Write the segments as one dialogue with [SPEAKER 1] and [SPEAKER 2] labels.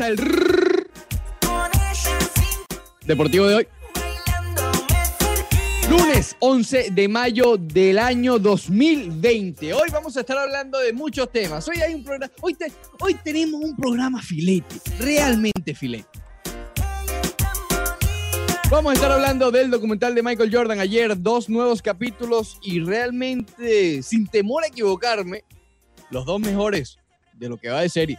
[SPEAKER 1] el deportivo de hoy. Lunes 11 de mayo del año 2020. Hoy vamos a estar hablando de muchos temas. Hoy hay un programa, hoy, hoy tenemos un programa filete, realmente filete. Vamos a estar hablando del documental de Michael Jordan ayer, dos nuevos capítulos y realmente, sin temor a equivocarme, los dos mejores de lo que va de serie.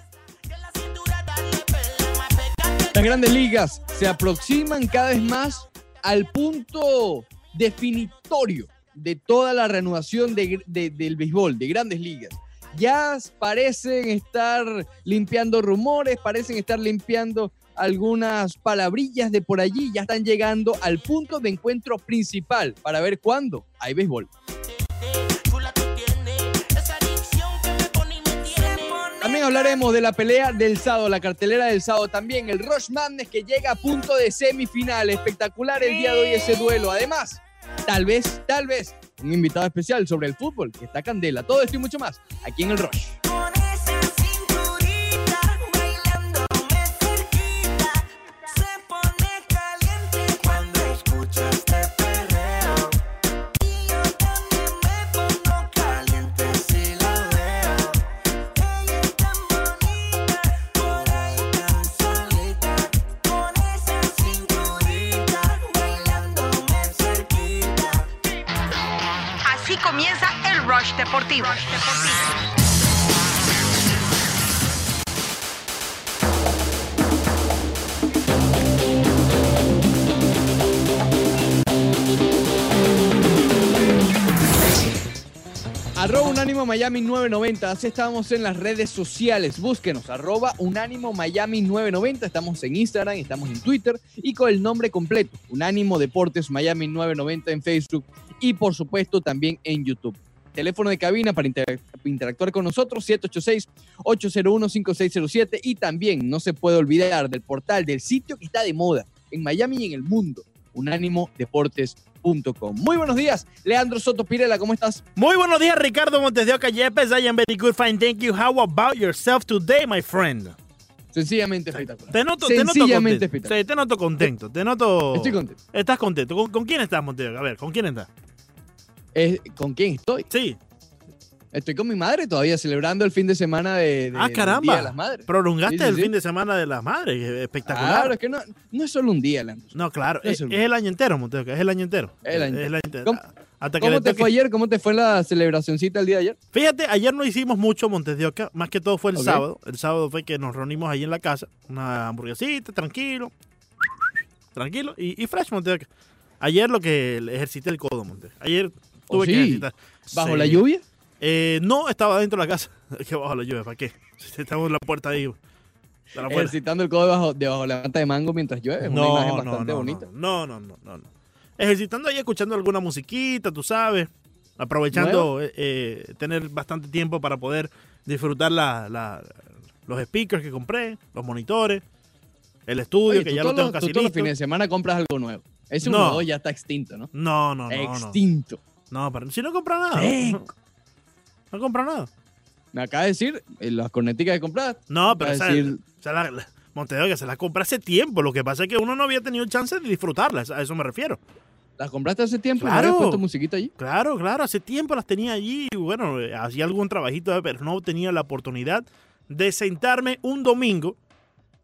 [SPEAKER 1] Grandes ligas se aproximan cada vez más al punto definitorio de toda la reanudación de- de- del béisbol, de grandes ligas. Ya parecen estar limpiando rumores, parecen estar limpiando algunas palabrillas de por allí, ya están llegando al punto de encuentro principal para ver cuándo hay béisbol. Hablaremos de la pelea del sábado, la cartelera del sábado. También el Rush Madness que llega a punto de semifinal. Espectacular el día de hoy ese duelo. Además, tal vez, tal vez, un invitado especial sobre el fútbol que está candela. Todo esto y mucho más aquí en el Rush.
[SPEAKER 2] Rush.
[SPEAKER 1] Arroba Unánimo Miami 990. Así estamos en las redes sociales. Búsquenos. Arroba Unánimo Miami 990. Estamos en Instagram, estamos en Twitter y con el nombre completo. Unánimo Deportes Miami 990 en Facebook y por supuesto también en YouTube. Teléfono de cabina para interac- interactuar con nosotros, 786-801-5607. Y también no se puede olvidar del portal, del sitio que está de moda en Miami y en el mundo, unánimodeportes.com. Muy buenos días, Leandro Soto Pirela, ¿cómo estás?
[SPEAKER 3] Muy buenos días, Ricardo Montes de Oca Yepes. I am very good, fine, thank you. How about yourself today, my friend?
[SPEAKER 1] Sencillamente espectacular.
[SPEAKER 3] Te noto, te noto
[SPEAKER 1] Sencillamente
[SPEAKER 3] contento.
[SPEAKER 1] espectacular.
[SPEAKER 3] Sí, te noto contento. Te noto.
[SPEAKER 1] Estoy contento.
[SPEAKER 3] Estás contento. ¿Con, con quién estás, Oca? A ver, ¿con quién estás?
[SPEAKER 1] ¿Con quién estoy?
[SPEAKER 3] Sí.
[SPEAKER 1] Estoy con mi madre todavía celebrando el fin de semana de, de-
[SPEAKER 3] ah, caramba.
[SPEAKER 1] Día de las Madres.
[SPEAKER 3] Prolongaste
[SPEAKER 1] Sí, sí,
[SPEAKER 3] el
[SPEAKER 1] sí.
[SPEAKER 3] fin de semana de las madres. Espectacular.
[SPEAKER 1] Claro, es que no, no es solo un día, Leandro.
[SPEAKER 3] No, claro.
[SPEAKER 1] No
[SPEAKER 3] Es, el año entero, Oca. Es el año entero.
[SPEAKER 1] Es el año
[SPEAKER 3] Es
[SPEAKER 1] entero. ¿Cómo-
[SPEAKER 3] Hasta que
[SPEAKER 1] ¿Cómo te fue ayer? ¿Cómo te fue la celebracioncita el día de ayer?
[SPEAKER 3] Fíjate, ayer no hicimos mucho Montes de Oca, más que todo fue el sábado. El sábado fue que nos reunimos ahí en la casa, una hamburguesita, tranquilo, tranquilo, y, y fresh Montes de Oca. Ayer lo que ejercité el codo, Montes. Ayer tuve
[SPEAKER 1] ¿Oh,
[SPEAKER 3] que.
[SPEAKER 1] ¿Bajo
[SPEAKER 3] Sí.
[SPEAKER 1] la lluvia?
[SPEAKER 3] Eh, no, estaba dentro de la casa. Es que bajo la lluvia, ¿para qué? Estamos en la puerta ahí. la puerta.
[SPEAKER 1] Ejercitando el codo debajo, debajo de la manta de mango mientras llueve. Es una imagen bastante
[SPEAKER 3] no,
[SPEAKER 1] bonita.
[SPEAKER 3] No, no, no, no, no. Ejercitando ahí, escuchando alguna musiquita, tú sabes. Aprovechando eh, eh, tener bastante tiempo para poder disfrutar la, la- los speakers que compré, los monitores, el estudio,
[SPEAKER 1] Oye,
[SPEAKER 3] que ya lo tengo
[SPEAKER 1] los-
[SPEAKER 3] casi
[SPEAKER 1] tú todos los
[SPEAKER 3] listo.
[SPEAKER 1] fines de semana compras algo nuevo. Ese
[SPEAKER 3] No.
[SPEAKER 1] 1 ya está extinto, ¿no?
[SPEAKER 3] No, no, no. no.
[SPEAKER 1] extinto.
[SPEAKER 3] No, pero si no compra nada. No, no compra nada.
[SPEAKER 1] Me acaba de decir eh, las corneticas que compraste.
[SPEAKER 3] No, pero esa,
[SPEAKER 1] decir-
[SPEAKER 3] esa la, la- Montevideo que se las compré hace tiempo. Lo que pasa es que uno no había tenido chance de disfrutarlas. A eso me refiero.
[SPEAKER 1] ¿Las compraste hace tiempo y no
[SPEAKER 3] Claro.
[SPEAKER 1] habías puesto musiquita allí?
[SPEAKER 3] Claro, claro, hace tiempo las tenía allí y bueno, eh, hacía algún trabajito, pero no tenía la oportunidad de sentarme un domingo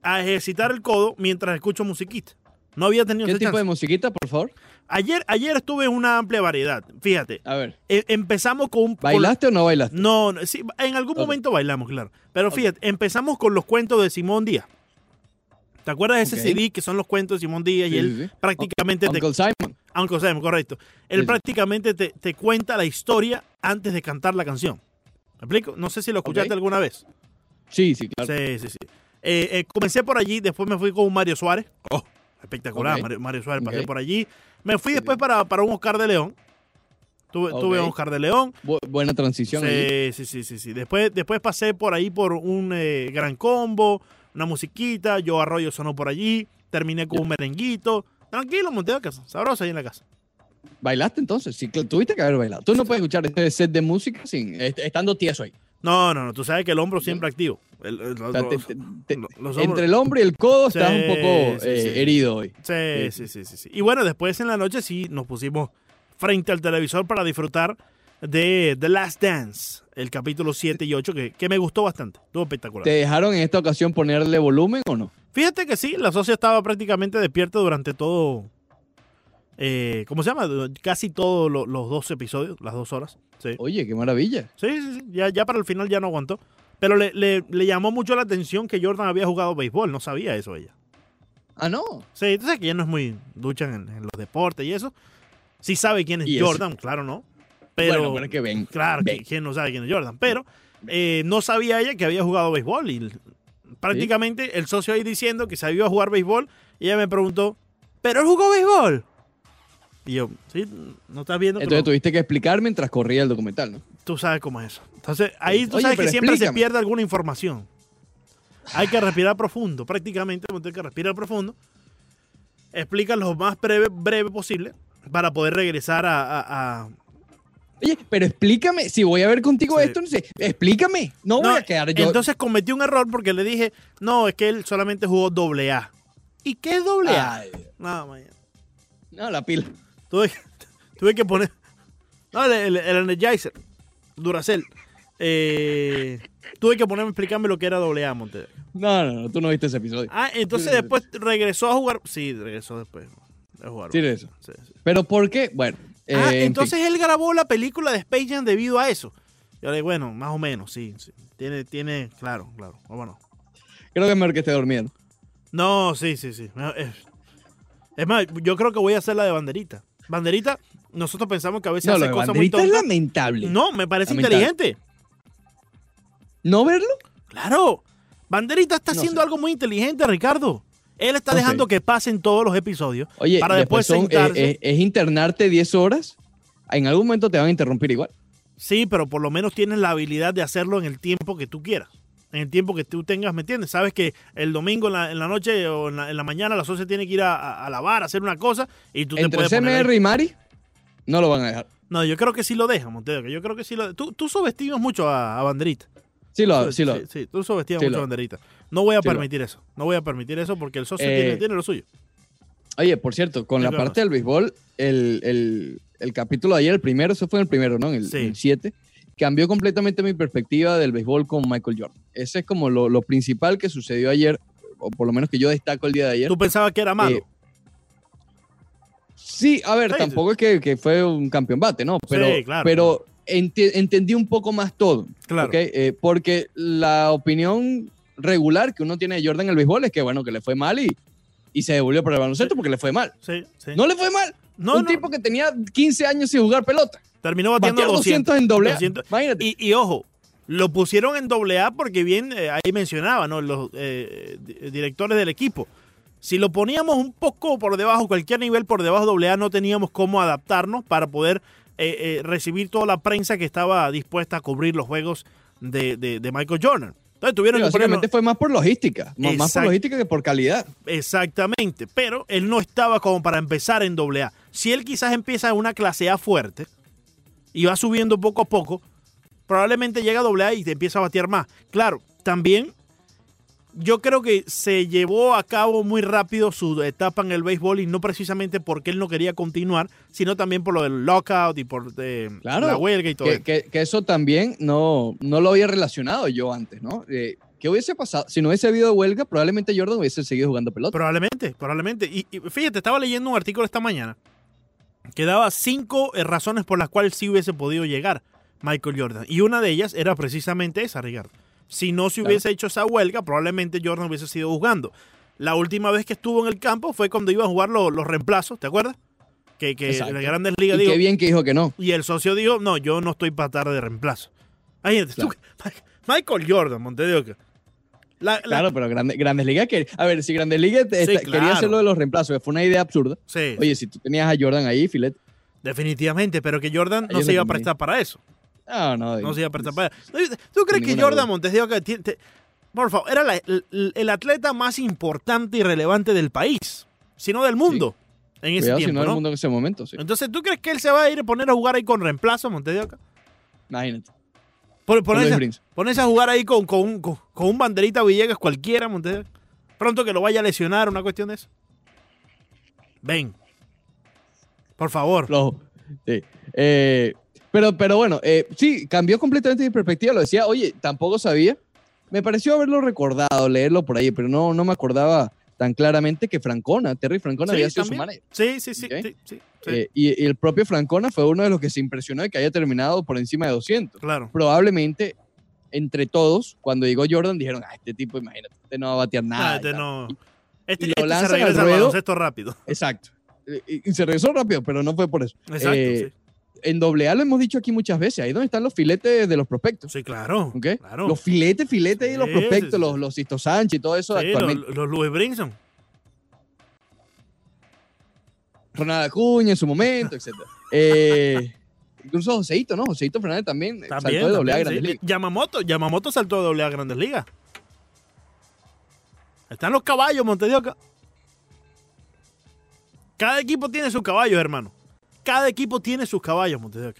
[SPEAKER 3] a ejercitar el codo mientras escucho musiquita. No había tenido
[SPEAKER 1] ¿Qué tipo de musiquita, por favor?
[SPEAKER 3] Ayer, ayer estuve en una amplia variedad. Fíjate,
[SPEAKER 1] A ver,
[SPEAKER 3] e- empezamos con... con-
[SPEAKER 1] ¿bailaste o no bailaste?
[SPEAKER 3] No, no, sí, en algún momento bailamos, claro. Pero fíjate, empezamos con los cuentos de Simón Díaz. ¿Te acuerdas de ese. CD que son los cuentos de Simón Díaz
[SPEAKER 1] Sí,
[SPEAKER 3] y él
[SPEAKER 1] sí, sí.
[SPEAKER 3] prácticamente te,
[SPEAKER 1] Uncle Simon.
[SPEAKER 3] Uncle Sam, correcto. Él prácticamente te, te cuenta la historia antes de cantar la canción. ¿Me explico? No sé si lo escuchaste alguna vez.
[SPEAKER 1] Sí, sí, claro.
[SPEAKER 3] Sí, sí, sí. Eh, eh, comencé por allí, después me fui con un Mario Suárez. Oh, espectacular. Mario, Mario Suárez. Pasé por allí. Me fui
[SPEAKER 1] Sí,
[SPEAKER 3] después
[SPEAKER 1] sí.
[SPEAKER 3] para, para un Oscar de León. Tuve, tuve un Oscar de León.
[SPEAKER 1] Bu- buena transición. ahí.
[SPEAKER 3] Sí, sí, sí, sí, sí. Después, después pasé por ahí por un eh, gran combo, una musiquita, yo Arroyo sonó por allí, terminé con un merenguito. Tranquilo, monté a casa, sabroso ahí en la casa.
[SPEAKER 1] ¿Bailaste entonces? Sí, tuviste que haber bailado. Tú no puedes escuchar este set de música sin est- estando tieso ahí.
[SPEAKER 3] No, no, no, tú sabes que el hombro siempre activo. El- el-
[SPEAKER 1] O sea, te-
[SPEAKER 3] los-
[SPEAKER 1] te- te-
[SPEAKER 3] los- los hombros-
[SPEAKER 1] entre el hombro y el codo estás un
[SPEAKER 3] Sí,
[SPEAKER 1] poco
[SPEAKER 3] sí,
[SPEAKER 1] eh,
[SPEAKER 3] sí.
[SPEAKER 1] herido hoy.
[SPEAKER 3] Sí, sí, sí, sí, sí. Y bueno, después en la noche sí nos pusimos frente al televisor para disfrutar de The Last Dance, el capítulo 7 y 8, que, que me gustó bastante. Estuvo espectacular.
[SPEAKER 1] ¿Te dejaron en esta ocasión ponerle volumen o no?
[SPEAKER 3] Fíjate que sí, la socia estaba prácticamente despierta durante todo. eh, ¿Cómo se llama? Casi todos lo- los dos episodios, las dos horas. Sí,
[SPEAKER 1] Oye, qué maravilla.
[SPEAKER 3] sí, sí. sí. Ya, ya para el final ya no aguantó. Pero le, le- le llamó mucho la atención que Jordan había jugado béisbol. No sabía eso ella.
[SPEAKER 1] Ah, no.
[SPEAKER 3] Sí, entonces que ella no es muy ducha en, en los deportes y eso. Sí sabe quién es
[SPEAKER 1] eso.
[SPEAKER 3] Jordan, claro, ¿no? Pero,
[SPEAKER 1] bueno, es que ven.
[SPEAKER 3] claro,
[SPEAKER 1] ven.
[SPEAKER 3] quién no sabe quién es Jordan. Pero eh, no sabía ella que había jugado béisbol y prácticamente el socio ahí diciendo que sabía jugar béisbol y ella me preguntó, ¿pero él jugó béisbol? Y yo, sí, no estás viendo,
[SPEAKER 1] Entonces
[SPEAKER 3] pero
[SPEAKER 1] tuviste que explicar mientras corría el documental, ¿no?
[SPEAKER 3] tú sabes cómo es eso. Entonces ahí tú
[SPEAKER 1] Oye,
[SPEAKER 3] sabes que siempre se pierde alguna información. Hay que respirar profundo, prácticamente, hay que respirar profundo. Explica lo más breve, breve posible para poder regresar a, a- a-
[SPEAKER 1] Oye, pero explícame, si voy a ver contigo
[SPEAKER 3] Sí.
[SPEAKER 1] esto, no sé, explícame. No,
[SPEAKER 3] No,
[SPEAKER 1] voy a quedar yo.
[SPEAKER 3] Entonces cometí un error porque le dije, no, es que él solamente jugó doble A. ¿Y qué es doble A?
[SPEAKER 1] Ay,
[SPEAKER 3] No, man,
[SPEAKER 1] no, la pila.
[SPEAKER 3] Tuve, tuve que poner. No, el, el, el Energizer, Duracell. Eh, tuve que ponerme a explicarme lo que era doble A, Monte.
[SPEAKER 1] No, no, no, tú no viste ese episodio.
[SPEAKER 3] Ah, entonces después regresó a jugar. Sí, regresó después de jugar.
[SPEAKER 1] Sí, eso.
[SPEAKER 3] Sí, sí.
[SPEAKER 1] Pero ¿por qué? Bueno.
[SPEAKER 3] Ah,
[SPEAKER 1] eh, en
[SPEAKER 3] entonces él grabó la película de Space Jam debido a eso. Yo le digo, bueno, más o menos, sí. sí. Tiene, tiene, claro, claro. Bueno.
[SPEAKER 1] creo que es mejor que esté durmiendo.
[SPEAKER 3] No, sí, sí, sí. Es más, yo creo que voy a hacer la de banderita. Banderita, nosotros pensamos que a veces
[SPEAKER 1] No, lo
[SPEAKER 3] hace
[SPEAKER 1] de
[SPEAKER 3] cosas muy
[SPEAKER 1] banderita es
[SPEAKER 3] tontas.
[SPEAKER 1] lamentable.
[SPEAKER 3] No, me parece
[SPEAKER 1] Lamentable.
[SPEAKER 3] inteligente.
[SPEAKER 1] ¿No verlo?
[SPEAKER 3] Claro. Banderita está
[SPEAKER 1] No
[SPEAKER 3] haciendo
[SPEAKER 1] sé.
[SPEAKER 3] algo muy inteligente, Ricardo. Él está dejando que pasen todos los episodios
[SPEAKER 1] Oye,
[SPEAKER 3] para después,
[SPEAKER 1] son, eh,
[SPEAKER 3] sentarse.
[SPEAKER 1] eh, es internarte 10 horas. En algún momento te van a interrumpir igual.
[SPEAKER 3] Sí, pero por lo menos tienes la habilidad de hacerlo en el tiempo que tú quieras. En el tiempo que tú tengas, ¿me entiendes? Sabes que el domingo en la, en la noche o en la, en la mañana tiene que ir a, a- a lavar, a hacer una cosa y tú te
[SPEAKER 1] Entre
[SPEAKER 3] puedes poner.
[SPEAKER 1] CMR y Mari, no lo van a dejar.
[SPEAKER 3] No, yo creo que sí lo deja, Montero. Yo creo que sí lo Tú, tú subestimas mucho a, a Banderita.
[SPEAKER 1] Sí lo
[SPEAKER 3] Tú-
[SPEAKER 1] sí lo
[SPEAKER 3] sí, sí, tú subestimas
[SPEAKER 1] Sí
[SPEAKER 3] mucho
[SPEAKER 1] lo-
[SPEAKER 3] a Banderita. No voy a
[SPEAKER 1] Sí lo-
[SPEAKER 3] permitir eso. No voy a permitir eso porque el socio
[SPEAKER 1] Eh,
[SPEAKER 3] tiene, tiene lo suyo.
[SPEAKER 1] Oye, por cierto, con la
[SPEAKER 3] claro.
[SPEAKER 1] parte del béisbol, el, el- el capítulo de ayer, el primero, eso fue en el primero, ¿no? En el 7, cambió completamente mi perspectiva del béisbol con Michael Jordan. Ese es como lo, lo principal que sucedió ayer, o por lo menos que yo destaco el día de ayer.
[SPEAKER 3] Tú pensabas que era malo.
[SPEAKER 1] eh, Sí, a ver,
[SPEAKER 3] Sí,
[SPEAKER 1] tampoco es que, que fue un campeón bate, ¿no? Pero,
[SPEAKER 3] Sí, claro.
[SPEAKER 1] pero entendí un poco más todo.
[SPEAKER 3] claro.
[SPEAKER 1] Eh, porque la opinión regular que uno tiene de Jordan en el béisbol es que, bueno, que le fue mal y, y se devolvió para el baloncesto porque le fue mal.
[SPEAKER 3] Sí, sí.
[SPEAKER 1] No le fue mal.
[SPEAKER 3] No,
[SPEAKER 1] un
[SPEAKER 3] no,
[SPEAKER 1] tipo que tenía 15 años sin jugar pelota.
[SPEAKER 3] terminó batiendo
[SPEAKER 1] Batear
[SPEAKER 3] 200.
[SPEAKER 1] 200 en doble A.
[SPEAKER 3] 200.
[SPEAKER 1] Imagínate.
[SPEAKER 3] Y, y ojo, lo pusieron en doble A porque bien eh, ahí mencionaba, ¿no? Los eh, di- directores del equipo. Si lo poníamos un poco por debajo, cualquier nivel por debajo de doble A, no teníamos cómo adaptarnos para poder eh, eh, recibir toda la prensa que estaba dispuesta a cubrir los juegos de, de- de Michael Jordan. Entonces tuvieron
[SPEAKER 1] Sí,
[SPEAKER 3] que
[SPEAKER 1] fue más por logística. Más, más por logística que por calidad.
[SPEAKER 3] Exactamente, pero él no estaba como para empezar en doble A. Si él quizás empieza en una clase A fuerte y va subiendo poco a poco, probablemente llega a doble A y te empieza a batear más. Claro, también yo creo que se llevó a cabo muy rápido su etapa en el béisbol y no precisamente porque él no quería continuar, sino también por lo del lockout y por eh,
[SPEAKER 1] Claro,
[SPEAKER 3] la huelga y todo
[SPEAKER 1] Que,
[SPEAKER 3] eso.
[SPEAKER 1] que- que eso también no, no lo había relacionado yo antes, ¿no? Eh, ¿Qué hubiese pasado? Si no hubiese habido huelga, probablemente Jordan hubiese seguido jugando pelota.
[SPEAKER 3] Probablemente, probablemente. Y, y fíjate, estaba leyendo un artículo esta mañana que daba cinco eh, razones por las cuales sí hubiese podido llegar Michael Jordan. Y una de ellas era precisamente esa, Ricardo. Si no se
[SPEAKER 1] Claro.
[SPEAKER 3] hubiese hecho esa huelga, probablemente Jordan hubiese sido jugando. La última vez que estuvo en el campo fue cuando iba a jugar los, los reemplazos, ¿te acuerdas? Que, que
[SPEAKER 1] Exacto.
[SPEAKER 3] las grandes
[SPEAKER 1] y
[SPEAKER 3] ligas dijo,
[SPEAKER 1] qué bien que dijo que no.
[SPEAKER 3] y el socio dijo, no, yo no estoy para estar de reemplazo. Ay, tú- Michael Jordan, Montevideo. La, la-
[SPEAKER 1] Claro, pero Grande- Grandes Ligas que A ver, si Grandes Ligas
[SPEAKER 3] Sí,
[SPEAKER 1] quería
[SPEAKER 3] claro.
[SPEAKER 1] hacer lo de los reemplazos, que fue una idea absurda.
[SPEAKER 3] sí,
[SPEAKER 1] Oye, si tú tenías a Jordan ahí, filete.
[SPEAKER 3] definitivamente, pero que Jordan no se iba a prestar para eso.
[SPEAKER 1] No, no.
[SPEAKER 3] No se iba a prestar para eso. ¿Tú crees que Jordan. Montes de Oca tiene- te- por favor, era la- el, el atleta más importante y relevante del país, sino del mundo en ese
[SPEAKER 1] Cuidado si
[SPEAKER 3] tiempo,
[SPEAKER 1] no
[SPEAKER 3] ¿no?
[SPEAKER 1] el mundo en ese momento, sí.
[SPEAKER 3] Entonces, ¿tú crees que él se va a ir a poner a jugar ahí con reemplazo Montes de Oca?
[SPEAKER 1] Imagínate. Los
[SPEAKER 3] Ponerse, a jugar ahí con, con, un- con, con un banderita Villegas cualquiera, Montes. Pronto que lo vaya a lesionar, una cuestión de eso. Ven. Por favor.
[SPEAKER 1] Flojo. Sí. Eh, pero, pero bueno, eh, sí, cambió completamente mi perspectiva. Lo decía, oye, tampoco sabía. Me pareció haberlo recordado, leerlo por ahí, pero no, no me acordaba tan claramente que Francona, Terry Francona,
[SPEAKER 3] Sí,
[SPEAKER 1] había sido su
[SPEAKER 3] también.
[SPEAKER 1] manager.
[SPEAKER 3] Sí, sí, sí. Sí, sí.
[SPEAKER 1] Eh, y, y el propio Francona fue uno de los que se impresionó de que haya terminado por encima de 200.
[SPEAKER 3] claro.
[SPEAKER 1] Probablemente entre todos, cuando llegó Jordan, dijeron, ah, este tipo, imagínate, este no va a batear nada.
[SPEAKER 3] Ah, este
[SPEAKER 1] tal".
[SPEAKER 3] no.
[SPEAKER 1] Y-
[SPEAKER 3] Este,
[SPEAKER 1] y lo
[SPEAKER 3] este se
[SPEAKER 1] lanzan
[SPEAKER 3] regresa al
[SPEAKER 1] ruedo.
[SPEAKER 3] rápido.
[SPEAKER 1] Exacto. Y, y se regresó rápido, pero no fue por eso.
[SPEAKER 3] Exacto,
[SPEAKER 1] Eh, En AA lo hemos dicho aquí muchas veces, ahí donde están los filetes de los prospectos.
[SPEAKER 3] sí. Sí, claro.
[SPEAKER 1] ¿ok?
[SPEAKER 3] claro.
[SPEAKER 1] Los filetes, filetes ahí de los
[SPEAKER 3] Sí,
[SPEAKER 1] prospectos,
[SPEAKER 3] sí, sí.
[SPEAKER 1] los, los Sisto Sánchez y todo eso
[SPEAKER 3] Sí,
[SPEAKER 1] actualmente.
[SPEAKER 3] los, los Louis Brinson.
[SPEAKER 1] Ronald Acuña en su momento, etc. Eh, incluso Joseito, ¿no? Joseito Fernández también, eh,
[SPEAKER 3] También.
[SPEAKER 1] saltó de AA
[SPEAKER 3] también,
[SPEAKER 1] Grandes
[SPEAKER 3] sí.
[SPEAKER 1] Ligas.
[SPEAKER 3] Yamamoto, Yamamoto saltó de AA Grandes Ligas. Están los caballos, Montedioca. Cada equipo tiene sus caballos, hermano. Cada equipo tiene sus caballos, Montedioca.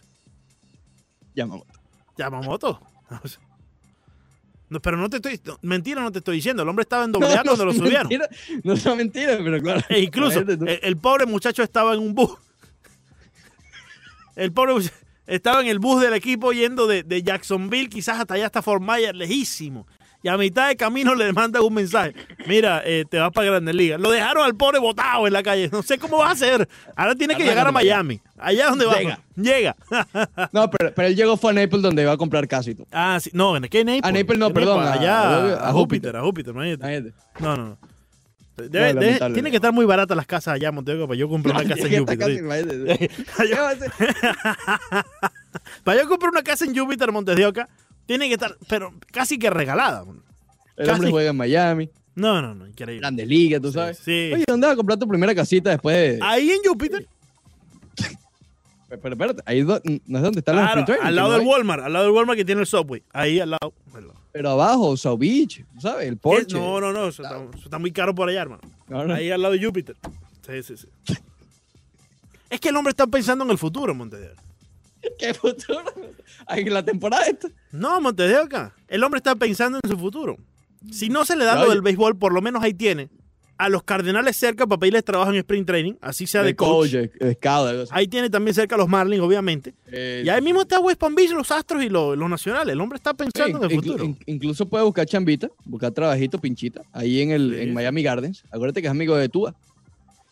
[SPEAKER 1] Yamamoto.
[SPEAKER 3] Yamamoto. No, pero no te estoy. no, mentira, no te estoy diciendo. El hombre estaba en doble A cuando lo subieron.
[SPEAKER 1] no son mentiras, pero claro.
[SPEAKER 3] E incluso el, el pobre muchacho estaba en un bus. El pobre muchacho estaba en el bus del equipo yendo de, de Jacksonville, quizás hasta allá hasta Fort Myers, lejísimo. Y a mitad de camino le mandan un mensaje. Mira, eh, te vas para Grandes Ligas. Lo dejaron al pobre botado en la calle. No sé cómo va a hacer. Ahora tiene que llegar a. Miami. Allá donde va.
[SPEAKER 1] Llega.
[SPEAKER 3] Llega.
[SPEAKER 1] No, pero, pero él llegó fue a Naples donde va a comprar casi todo.
[SPEAKER 3] ah, sí. No, ¿en qué Naples?
[SPEAKER 1] A Naples no,
[SPEAKER 3] ¿Qué
[SPEAKER 1] perdón,
[SPEAKER 3] Allá
[SPEAKER 1] a-
[SPEAKER 3] a,
[SPEAKER 1] a
[SPEAKER 3] Júpiter, a Júpiter. imagínate. No, no, no. Debe-
[SPEAKER 1] No,
[SPEAKER 3] debe-
[SPEAKER 1] lamentable.
[SPEAKER 3] tiene que estar muy baratas las casas allá, Montego, para yo comprar una casa en Júpiter.
[SPEAKER 1] casi.
[SPEAKER 3] Para yo- comprar una casa en Júpiter, Montes de Oca, tiene que estar, pero casi que regalada.
[SPEAKER 1] El
[SPEAKER 3] Casi.
[SPEAKER 1] hombre juega en Miami,
[SPEAKER 3] No, no, no, increíble.
[SPEAKER 1] Grandes Ligas, tú
[SPEAKER 3] Sí,
[SPEAKER 1] sabes.
[SPEAKER 3] sí.
[SPEAKER 1] Oye, ¿dónde vas a comprar tu primera casita después de...?
[SPEAKER 3] Ahí en Júpiter,
[SPEAKER 1] Pero, espérate, ahí do- no es donde están los
[SPEAKER 3] claro,
[SPEAKER 1] training,
[SPEAKER 3] al lado del. Walmart, al lado del Walmart que tiene el Subway. Ahí al lado. lado.
[SPEAKER 1] Pero abajo, South Beach, ¿sabes? El Porsche.
[SPEAKER 3] No, no, no, eso está, eso está muy caro por allá, hermano.
[SPEAKER 1] No, no.
[SPEAKER 3] Ahí al lado de Júpiter. Sí, sí, sí. Es que el hombre está pensando en el futuro, Montes de Oca.
[SPEAKER 1] ¿Qué futuro? En la temporada esta.
[SPEAKER 3] No, Montes de Oca. El hombre está pensando en su futuro. Si no se le da
[SPEAKER 1] Ya,
[SPEAKER 3] lo del béisbol, por lo menos ahí tiene a los Cardenales cerca para pedirles trabajo en sprint training, así sea de coach.
[SPEAKER 1] de.
[SPEAKER 3] Ahí tiene también cerca a los Marlins, obviamente.
[SPEAKER 1] Eh,
[SPEAKER 3] Y ahí mismo está West Palm Beach, los Astros y los, los Nacionales. El hombre está pensando en el futuro.
[SPEAKER 1] in- incluso puede buscar chambita, buscar trabajito, pinchita, ahí en el
[SPEAKER 3] Sí,
[SPEAKER 1] en. Miami Gardens. Acuérdate que es amigo de Tua.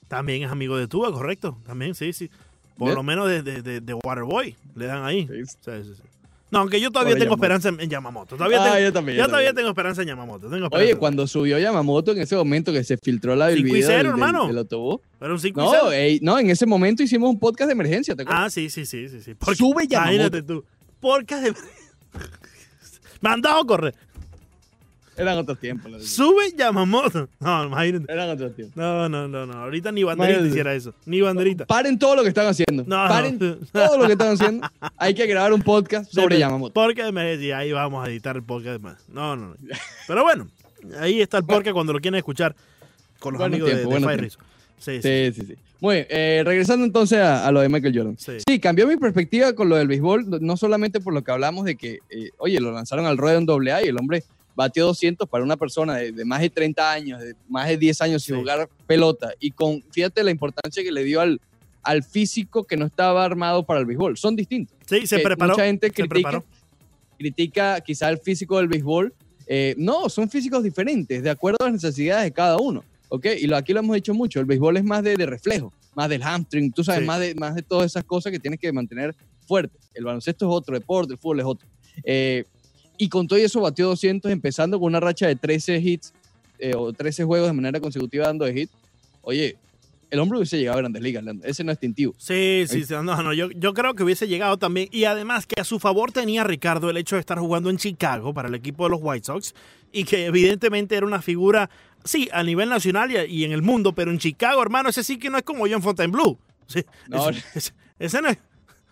[SPEAKER 3] También es amigo de Tua, correcto. También, sí, sí. Por lo menos de, de, de- Waterboy le dan ahí.
[SPEAKER 1] Sí.
[SPEAKER 3] Sí, sí, sí. No, aunque yo todavía tengo
[SPEAKER 1] Yamamoto.
[SPEAKER 3] esperanza en, en Yamamoto. Todavía
[SPEAKER 1] Ah,
[SPEAKER 3] tengo,
[SPEAKER 1] yo también,
[SPEAKER 3] yo
[SPEAKER 1] yo
[SPEAKER 3] todavía
[SPEAKER 1] también.
[SPEAKER 3] tengo esperanza en Yamamoto. Tengo
[SPEAKER 1] Oye,
[SPEAKER 3] esperanza.
[SPEAKER 1] cuando subió Yamamoto en ese momento que se filtró la, el
[SPEAKER 3] 5 y
[SPEAKER 1] video
[SPEAKER 3] 0,
[SPEAKER 1] del, del-
[SPEAKER 3] hermano.
[SPEAKER 1] del autobús.
[SPEAKER 3] Pero un 5 y
[SPEAKER 1] No,
[SPEAKER 3] 0.
[SPEAKER 1] ey, no, en ese momento hicimos un podcast de emergencia, ¿te acuerdas?
[SPEAKER 3] Ah, sí, sí, sí, sí. sí.
[SPEAKER 1] Sube Yamamoto.
[SPEAKER 3] Imagínate tú. Podcast de... Mandado a correr.
[SPEAKER 1] Eran otros tiempos.
[SPEAKER 3] Sube Yamamoto. No, imagínate.
[SPEAKER 1] Eran otros tiempos.
[SPEAKER 3] No, no, no, no. Ahorita ni banderita
[SPEAKER 1] Imagínate.
[SPEAKER 3] hiciera eso. Ni banderita.
[SPEAKER 1] Paren todo lo que están haciendo.
[SPEAKER 3] No,
[SPEAKER 1] Paren
[SPEAKER 3] no.
[SPEAKER 1] todo lo que están haciendo. Hay que grabar un podcast sobre Yamamoto.
[SPEAKER 3] Porque de emergencia. Ahí vamos a editar el podcast más. No, no, no. Pero bueno, ahí está el podcast cuando lo quieren escuchar con los amigos de- de. Reason. Sí, sí.
[SPEAKER 1] Sí, sí, sí. Muy bien, eh, regresando entonces a, a lo de Michael Jordan.
[SPEAKER 3] Sí.
[SPEAKER 1] Sí. cambió mi perspectiva con lo del béisbol, no- no solamente por lo que hablamos de que, eh, oye, lo lanzaron al ruedo en doble A y el hombre batió 200 para una persona de, de más de 30 años, de más de 10 años sin
[SPEAKER 3] Sí.
[SPEAKER 1] jugar pelota. Y con, fíjate la importancia que le dio al, al físico que no estaba armado para el béisbol. Son distintos.
[SPEAKER 3] Sí, se preparó.
[SPEAKER 1] Mucha gente critica, critica quizá el físico del béisbol. Eh, no, son físicos diferentes, de acuerdo a las necesidades de cada uno. ¿ok? Y lo, aquí lo hemos dicho mucho, el béisbol es más de, de reflejo, más del hamstring, tú sabes,
[SPEAKER 3] Sí.
[SPEAKER 1] más, de, más de todas esas cosas que tienes que mantener fuerte. El baloncesto es otro deporte, el fútbol es otro. Eh, y con todo eso batió 200, empezando con una racha de 13 hits eh, o 13 juegos de manera consecutiva dando de hit. Oye, el hombre hubiese llegado a grandes ligas, ese no es distintivo.
[SPEAKER 3] Sí, sí, sí, no, no, yo, yo creo que hubiese llegado también. Y además que a su favor tenía Ricardo el hecho de estar jugando en Chicago para el equipo de los White Sox y que evidentemente era una figura, sí, a nivel nacional y, y en el mundo, pero en Chicago, hermano, ese sí que no es como John Fontainebleau. Sí,
[SPEAKER 1] No.
[SPEAKER 3] ese, ese- ese no es.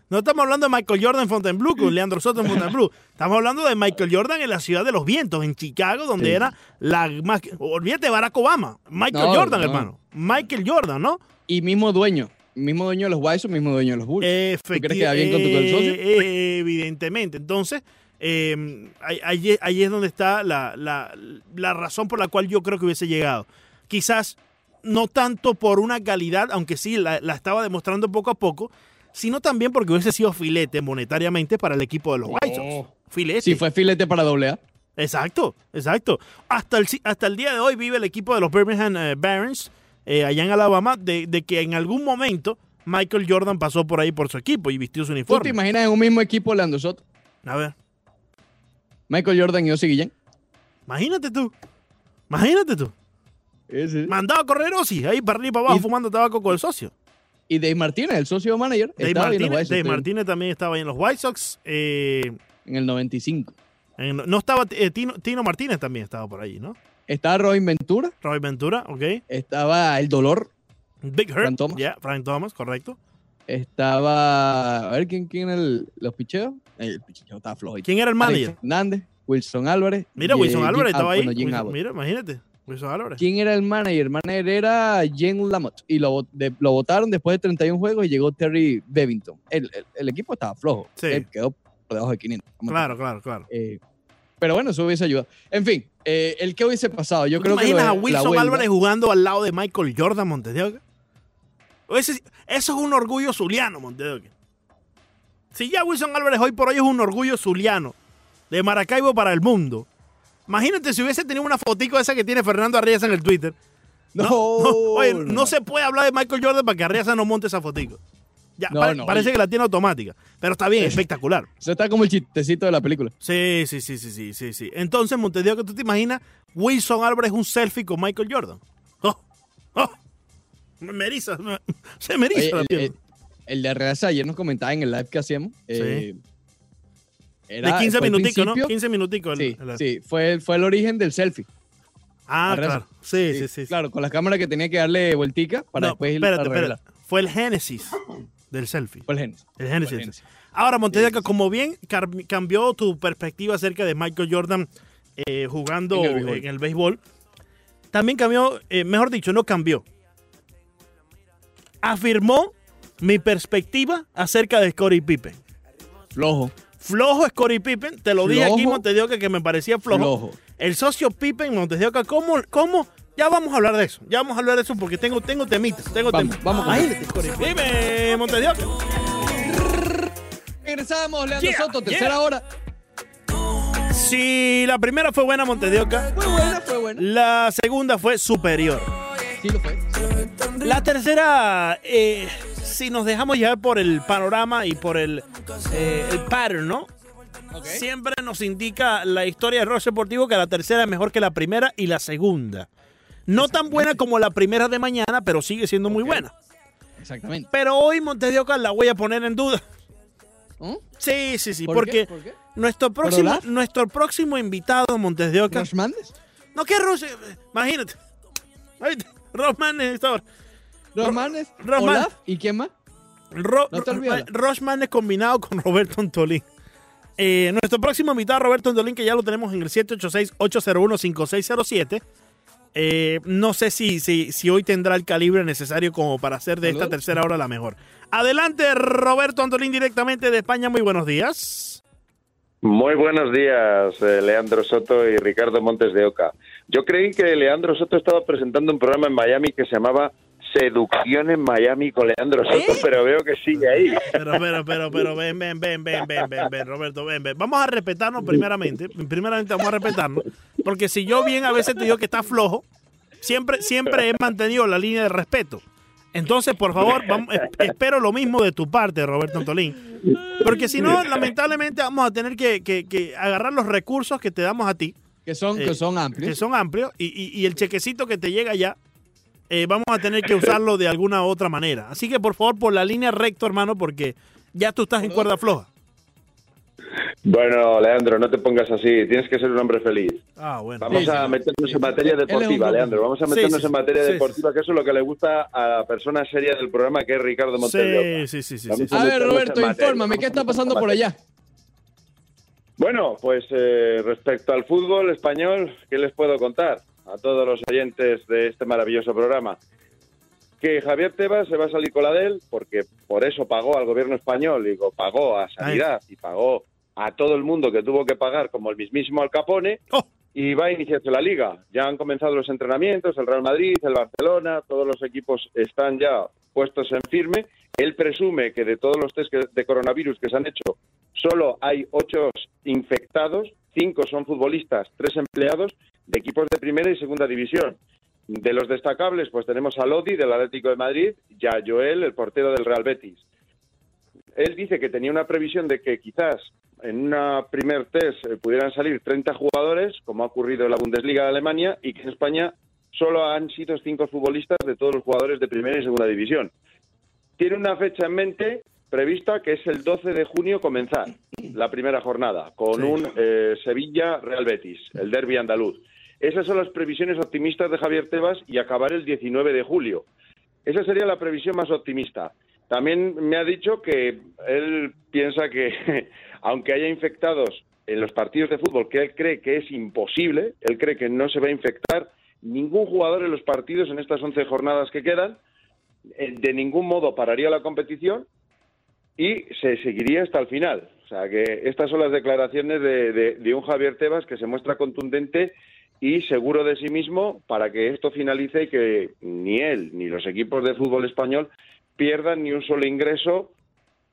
[SPEAKER 3] No estamos hablando de Michael Jordan en Fontainebleau con Leandro Soto en Fontainebleau. Estamos hablando de Michael Jordan en la ciudad de los vientos, en Chicago, donde
[SPEAKER 1] Sí.
[SPEAKER 3] era la más. Olvídate de Barack Obama. Michael
[SPEAKER 1] No,
[SPEAKER 3] Jordan,
[SPEAKER 1] no.
[SPEAKER 3] hermano. Michael Jordan, ¿no?
[SPEAKER 1] Y mismo dueño, mismo dueño de los White mismo dueño de los Bulls.
[SPEAKER 3] Efecti-
[SPEAKER 1] crees que va bien con tu- con el socio?
[SPEAKER 3] eh, Evidentemente. Entonces, eh, ahí, ahí- ahí es donde está la, la- la razón por la cual yo creo que hubiese llegado. Quizás no tanto por una calidad, aunque sí la, la estaba demostrando poco a poco, sino también porque hubiese sido filete monetariamente para el equipo de los White Sox. Filete.
[SPEAKER 1] Si fue filete para doble A.
[SPEAKER 3] Exacto, exacto. Hasta el, hasta el día de hoy vive el equipo de los Birmingham eh, Barons, eh, allá en Alabama, de, de que en algún momento Michael Jordan pasó por ahí por su equipo y vistió su
[SPEAKER 1] ¿Tú te
[SPEAKER 3] uniforme.
[SPEAKER 1] imaginas en un mismo equipo Leandro Soto?
[SPEAKER 3] A ver,
[SPEAKER 1] Michael Jordan y Ozzy Guillén.
[SPEAKER 3] imagínate tú. Imagínate tú. Mandaba a correr Ozzy, ahí para arriba y para abajo
[SPEAKER 1] Y-
[SPEAKER 3] fumando tabaco con el socio.
[SPEAKER 1] Y Dave Martínez, el socio manager,
[SPEAKER 3] Dave
[SPEAKER 1] estaba ahí en los
[SPEAKER 3] Martínez,
[SPEAKER 1] White Sox
[SPEAKER 3] Dave
[SPEAKER 1] también,
[SPEAKER 3] Martínez también estaba ahí en los White Sox. eh,
[SPEAKER 1] en el 95.
[SPEAKER 3] en- no estaba eh, Tino, Tino Martínez también estaba por allí, ¿no?
[SPEAKER 1] Estaba Robin Ventura,
[SPEAKER 3] Roy Ventura, ok.
[SPEAKER 1] estaba El Dolor,
[SPEAKER 3] Big Hurt.
[SPEAKER 1] Frank Thomas.
[SPEAKER 3] Yeah, Frank Thomas, correcto.
[SPEAKER 1] estaba... A ver, ¿quién, quién era el- los picheos? El picheo estaba flojo.
[SPEAKER 3] ¿Quién era el
[SPEAKER 1] Alex
[SPEAKER 3] manager?
[SPEAKER 1] Fernández, Wilson Álvarez.
[SPEAKER 3] Mira, Wilson
[SPEAKER 1] eh,
[SPEAKER 3] Álvarez estaba
[SPEAKER 1] ah,
[SPEAKER 3] ahí. Wilson- mira, imagínate. Wilson Álvarez.
[SPEAKER 1] ¿Quién era el manager? El manager era Jen Lamott y lo, vo- de- lo votaron después de 31 juegos y llegó Terry Bevington. El, el- el equipo estaba flojo.
[SPEAKER 3] Sí.
[SPEAKER 1] Él quedó por debajo de 500. Vamos a
[SPEAKER 3] Claro, claro, claro.
[SPEAKER 1] Eh, pero bueno, eso hubiese ayudado. En fin, eh, el que hubiese pasado, yo
[SPEAKER 3] ¿Tú te
[SPEAKER 1] creo que. lo
[SPEAKER 3] imaginas
[SPEAKER 1] de
[SPEAKER 3] a Wilson Álvarez jugando al lado de Michael Jordan Montes de Oca? Ese- eso es un orgullo zuliano, Montes de Oca. Si ya Wilson Álvarez hoy por hoy es un orgullo zuliano de Maracaibo para el mundo. Imagínate si hubiese tenido una fotico esa que tiene Fernando Arriaza en el Twitter.
[SPEAKER 1] No,
[SPEAKER 3] oye, no,
[SPEAKER 1] no.
[SPEAKER 3] se puede hablar de Michael Jordan para que Arriaza no monte esa fotico. Ya,
[SPEAKER 1] No,
[SPEAKER 3] pare-
[SPEAKER 1] no,
[SPEAKER 3] parece
[SPEAKER 1] oye.
[SPEAKER 3] que la tiene automática. Pero está bien, espectacular.
[SPEAKER 1] Eso está como el chistecito de la película.
[SPEAKER 3] Sí, sí, sí, sí, sí, sí, sí. Entonces, Montevideo, que tú te imaginas, Wilson Álvarez un selfie con Michael Jordan. Oh, oh, me me eriza, me- se me eriza
[SPEAKER 1] Oye,
[SPEAKER 3] la
[SPEAKER 1] el, el- el de Reaza ayer nos comentaba en el live que hacíamos. eh, era-
[SPEAKER 3] de 15
[SPEAKER 1] fue el
[SPEAKER 3] minuticos, ¿no?
[SPEAKER 1] principio-
[SPEAKER 3] 15 minuticos. el-
[SPEAKER 1] Sí,
[SPEAKER 3] el-
[SPEAKER 1] sí, fue, fue el origen del selfie.
[SPEAKER 3] Ah, claro. Sí, sí, sí. sí.
[SPEAKER 1] Claro, con las cámaras que tenía que darle vueltica para
[SPEAKER 3] No,
[SPEAKER 1] después ir
[SPEAKER 3] espérate, espérate. Fue el génesis del selfie.
[SPEAKER 1] Fue el Génesis.
[SPEAKER 3] El génesis.
[SPEAKER 1] el Génesis.
[SPEAKER 3] Ahora,
[SPEAKER 1] sí.
[SPEAKER 3] como bien cambió tu perspectiva acerca de Michael Jordan eh, jugando
[SPEAKER 1] En el
[SPEAKER 3] en
[SPEAKER 1] béisbol.
[SPEAKER 3] el, béisbol, también cambió, eh, mejor dicho, no cambió. Afirmó mi perspectiva acerca de Scottie Pippen.
[SPEAKER 1] Flojo.
[SPEAKER 3] Flojo Scottie Pippen, te lo dije aquí,
[SPEAKER 1] Flojo.
[SPEAKER 3] Montevideo, que me parecía flojo.
[SPEAKER 1] Flojo.
[SPEAKER 3] El socio Pippen, Montevideo, ¿cómo, ¿cómo? Ya vamos a hablar de eso. Ya vamos a hablar de eso porque tengo, tengo temitas. Tengo
[SPEAKER 1] Vamos,
[SPEAKER 3] temitas.
[SPEAKER 1] vamos con
[SPEAKER 3] Imagínate, Scottie Pippen. Dime, Montevideo.
[SPEAKER 1] Regresamos, Leandro
[SPEAKER 3] Yeah,
[SPEAKER 1] Soto,
[SPEAKER 3] yeah.
[SPEAKER 1] tercera hora.
[SPEAKER 3] Si la primera fue buena, Montedioca,
[SPEAKER 1] Fue buena, fue buena.
[SPEAKER 3] la segunda fue superior.
[SPEAKER 1] Sí lo fue.
[SPEAKER 3] La tercera, eh, si nos dejamos llevar por el panorama y por el, eh, el pattern, ¿no? Siempre nos indica la historia de Roche Deportivo que la tercera es mejor que la primera y la segunda. No tan buena como la primera de mañana, pero sigue siendo muy buena.
[SPEAKER 1] Exactamente.
[SPEAKER 3] Pero hoy Montedioca la voy a poner en duda.
[SPEAKER 1] ¿Mm?
[SPEAKER 3] Sí, sí, sí,
[SPEAKER 1] ¿Por
[SPEAKER 3] porque
[SPEAKER 1] qué? ¿Por qué?
[SPEAKER 3] nuestro próximo, nuestro próximo invitado Montes de Oca.
[SPEAKER 1] ¿Rosh Mandes?
[SPEAKER 3] No, que Ross, eh, imagínate.
[SPEAKER 1] ¿Rosh Mandes?
[SPEAKER 3] Rosh
[SPEAKER 1] Olaf,
[SPEAKER 3] Mandes.
[SPEAKER 1] ¿Y quién más?
[SPEAKER 3] Ro-
[SPEAKER 1] No.
[SPEAKER 3] Rosman es combinado con Roberto Antolín. Eh, nuestro próximo invitado, Roberto Antolín, que ya lo tenemos en el 786-801-5607. Eh, no sé si, si, si hoy tendrá el calibre necesario como para hacer de esta tercera hora la mejor. Adelante, Roberto Antolín, directamente de España. Muy buenos días.
[SPEAKER 4] Muy buenos días, eh, Leandro Soto y Ricardo Montes de Oca. Yo creí que Leandro Soto estaba presentando un programa en Miami que se llamaba Seducción en Miami con Leandro Soto, pero veo que sigue ahí.
[SPEAKER 3] Pero, pero, pero, pero, ven, ven, ven, ven, ven, ven, ven, Roberto, ven, ven. Vamos a respetarnos primeramente. Primeramente vamos a respetarnos. Porque si yo bien a veces te digo que está flojo, siempre, siempre he mantenido la línea de respeto. Entonces, por favor, vamos- espero lo mismo de tu parte, Roberto Antolín. Porque si no, lamentablemente vamos a tener que, que- que agarrar los recursos que te damos a ti,
[SPEAKER 1] Que son,
[SPEAKER 3] Eh,
[SPEAKER 1] que son amplios.
[SPEAKER 3] que son amplios, y, y- y el chequecito que te llega ya, eh, vamos a tener que usarlo de alguna otra manera. Así que, por favor, por la línea recto, hermano, porque ya tú estás en cuerda floja.
[SPEAKER 4] Bueno, Leandro, no te pongas así, tienes que ser un hombre feliz.
[SPEAKER 3] Ah, bueno.
[SPEAKER 4] Vamos
[SPEAKER 1] Sí,
[SPEAKER 4] a
[SPEAKER 1] sí.
[SPEAKER 4] meternos en materia deportiva. Leandro. Vamos a meternos
[SPEAKER 3] sí,
[SPEAKER 4] en materia
[SPEAKER 3] sí, sí.
[SPEAKER 4] deportiva, que eso es lo que le gusta a la persona seria del programa, que es Ricardo Oca.
[SPEAKER 3] Sí, sí, sí, sí.
[SPEAKER 1] A ver, Roberto, infórmame, ¿qué está pasando por allá?
[SPEAKER 4] Bueno, pues eh, respecto al fútbol español, ¿qué les puedo contar a todos los oyentes de este maravilloso programa? Que Javier Tebas se va a salir con la de él, porque por eso pagó al gobierno español, digo, pagó a Sanidad y pagó a todo el mundo que tuvo que pagar, como el mismísimo Al Capone,
[SPEAKER 3] Oh.
[SPEAKER 4] y va a iniciarse la liga. Ya han comenzado los entrenamientos, el Real Madrid, el Barcelona, todos los equipos están ya puestos en firme. Él presume que de todos los test de coronavirus que se han hecho, solo hay ocho infectados, cinco son futbolistas, tres empleados de equipos de primera y segunda división. De los destacables, pues tenemos a Lodi del Atlético de Madrid y a Joel, el portero del Real Betis. Él dice que tenía una previsión de que quizás en una primer test eh, pudieran salir 30 jugadores, como ha ocurrido en la Bundesliga de Alemania, y que en España solo han sido cinco futbolistas de todos los jugadores de primera y segunda división. Tiene una fecha en mente prevista que es el 12 de junio comenzar la primera jornada con
[SPEAKER 3] Sí.
[SPEAKER 4] un eh, Sevilla-Real Betis, el derby andaluz. Esas son las previsiones optimistas de Javier Tebas y acabar el 19 de julio. Esa sería la previsión más optimista. También me ha dicho que él piensa que, aunque haya infectados en los partidos de fútbol, que él cree que es imposible, él cree que no se va a infectar ningún jugador en los partidos en estas 11 jornadas que quedan, eh, de ningún modo pararía la competición y se seguiría hasta el final. O sea que estas son las declaraciones de, de- de un Javier Tebas que se muestra contundente y seguro de sí mismo para que esto finalice y que ni él ni los equipos de fútbol español pierdan ni un solo ingreso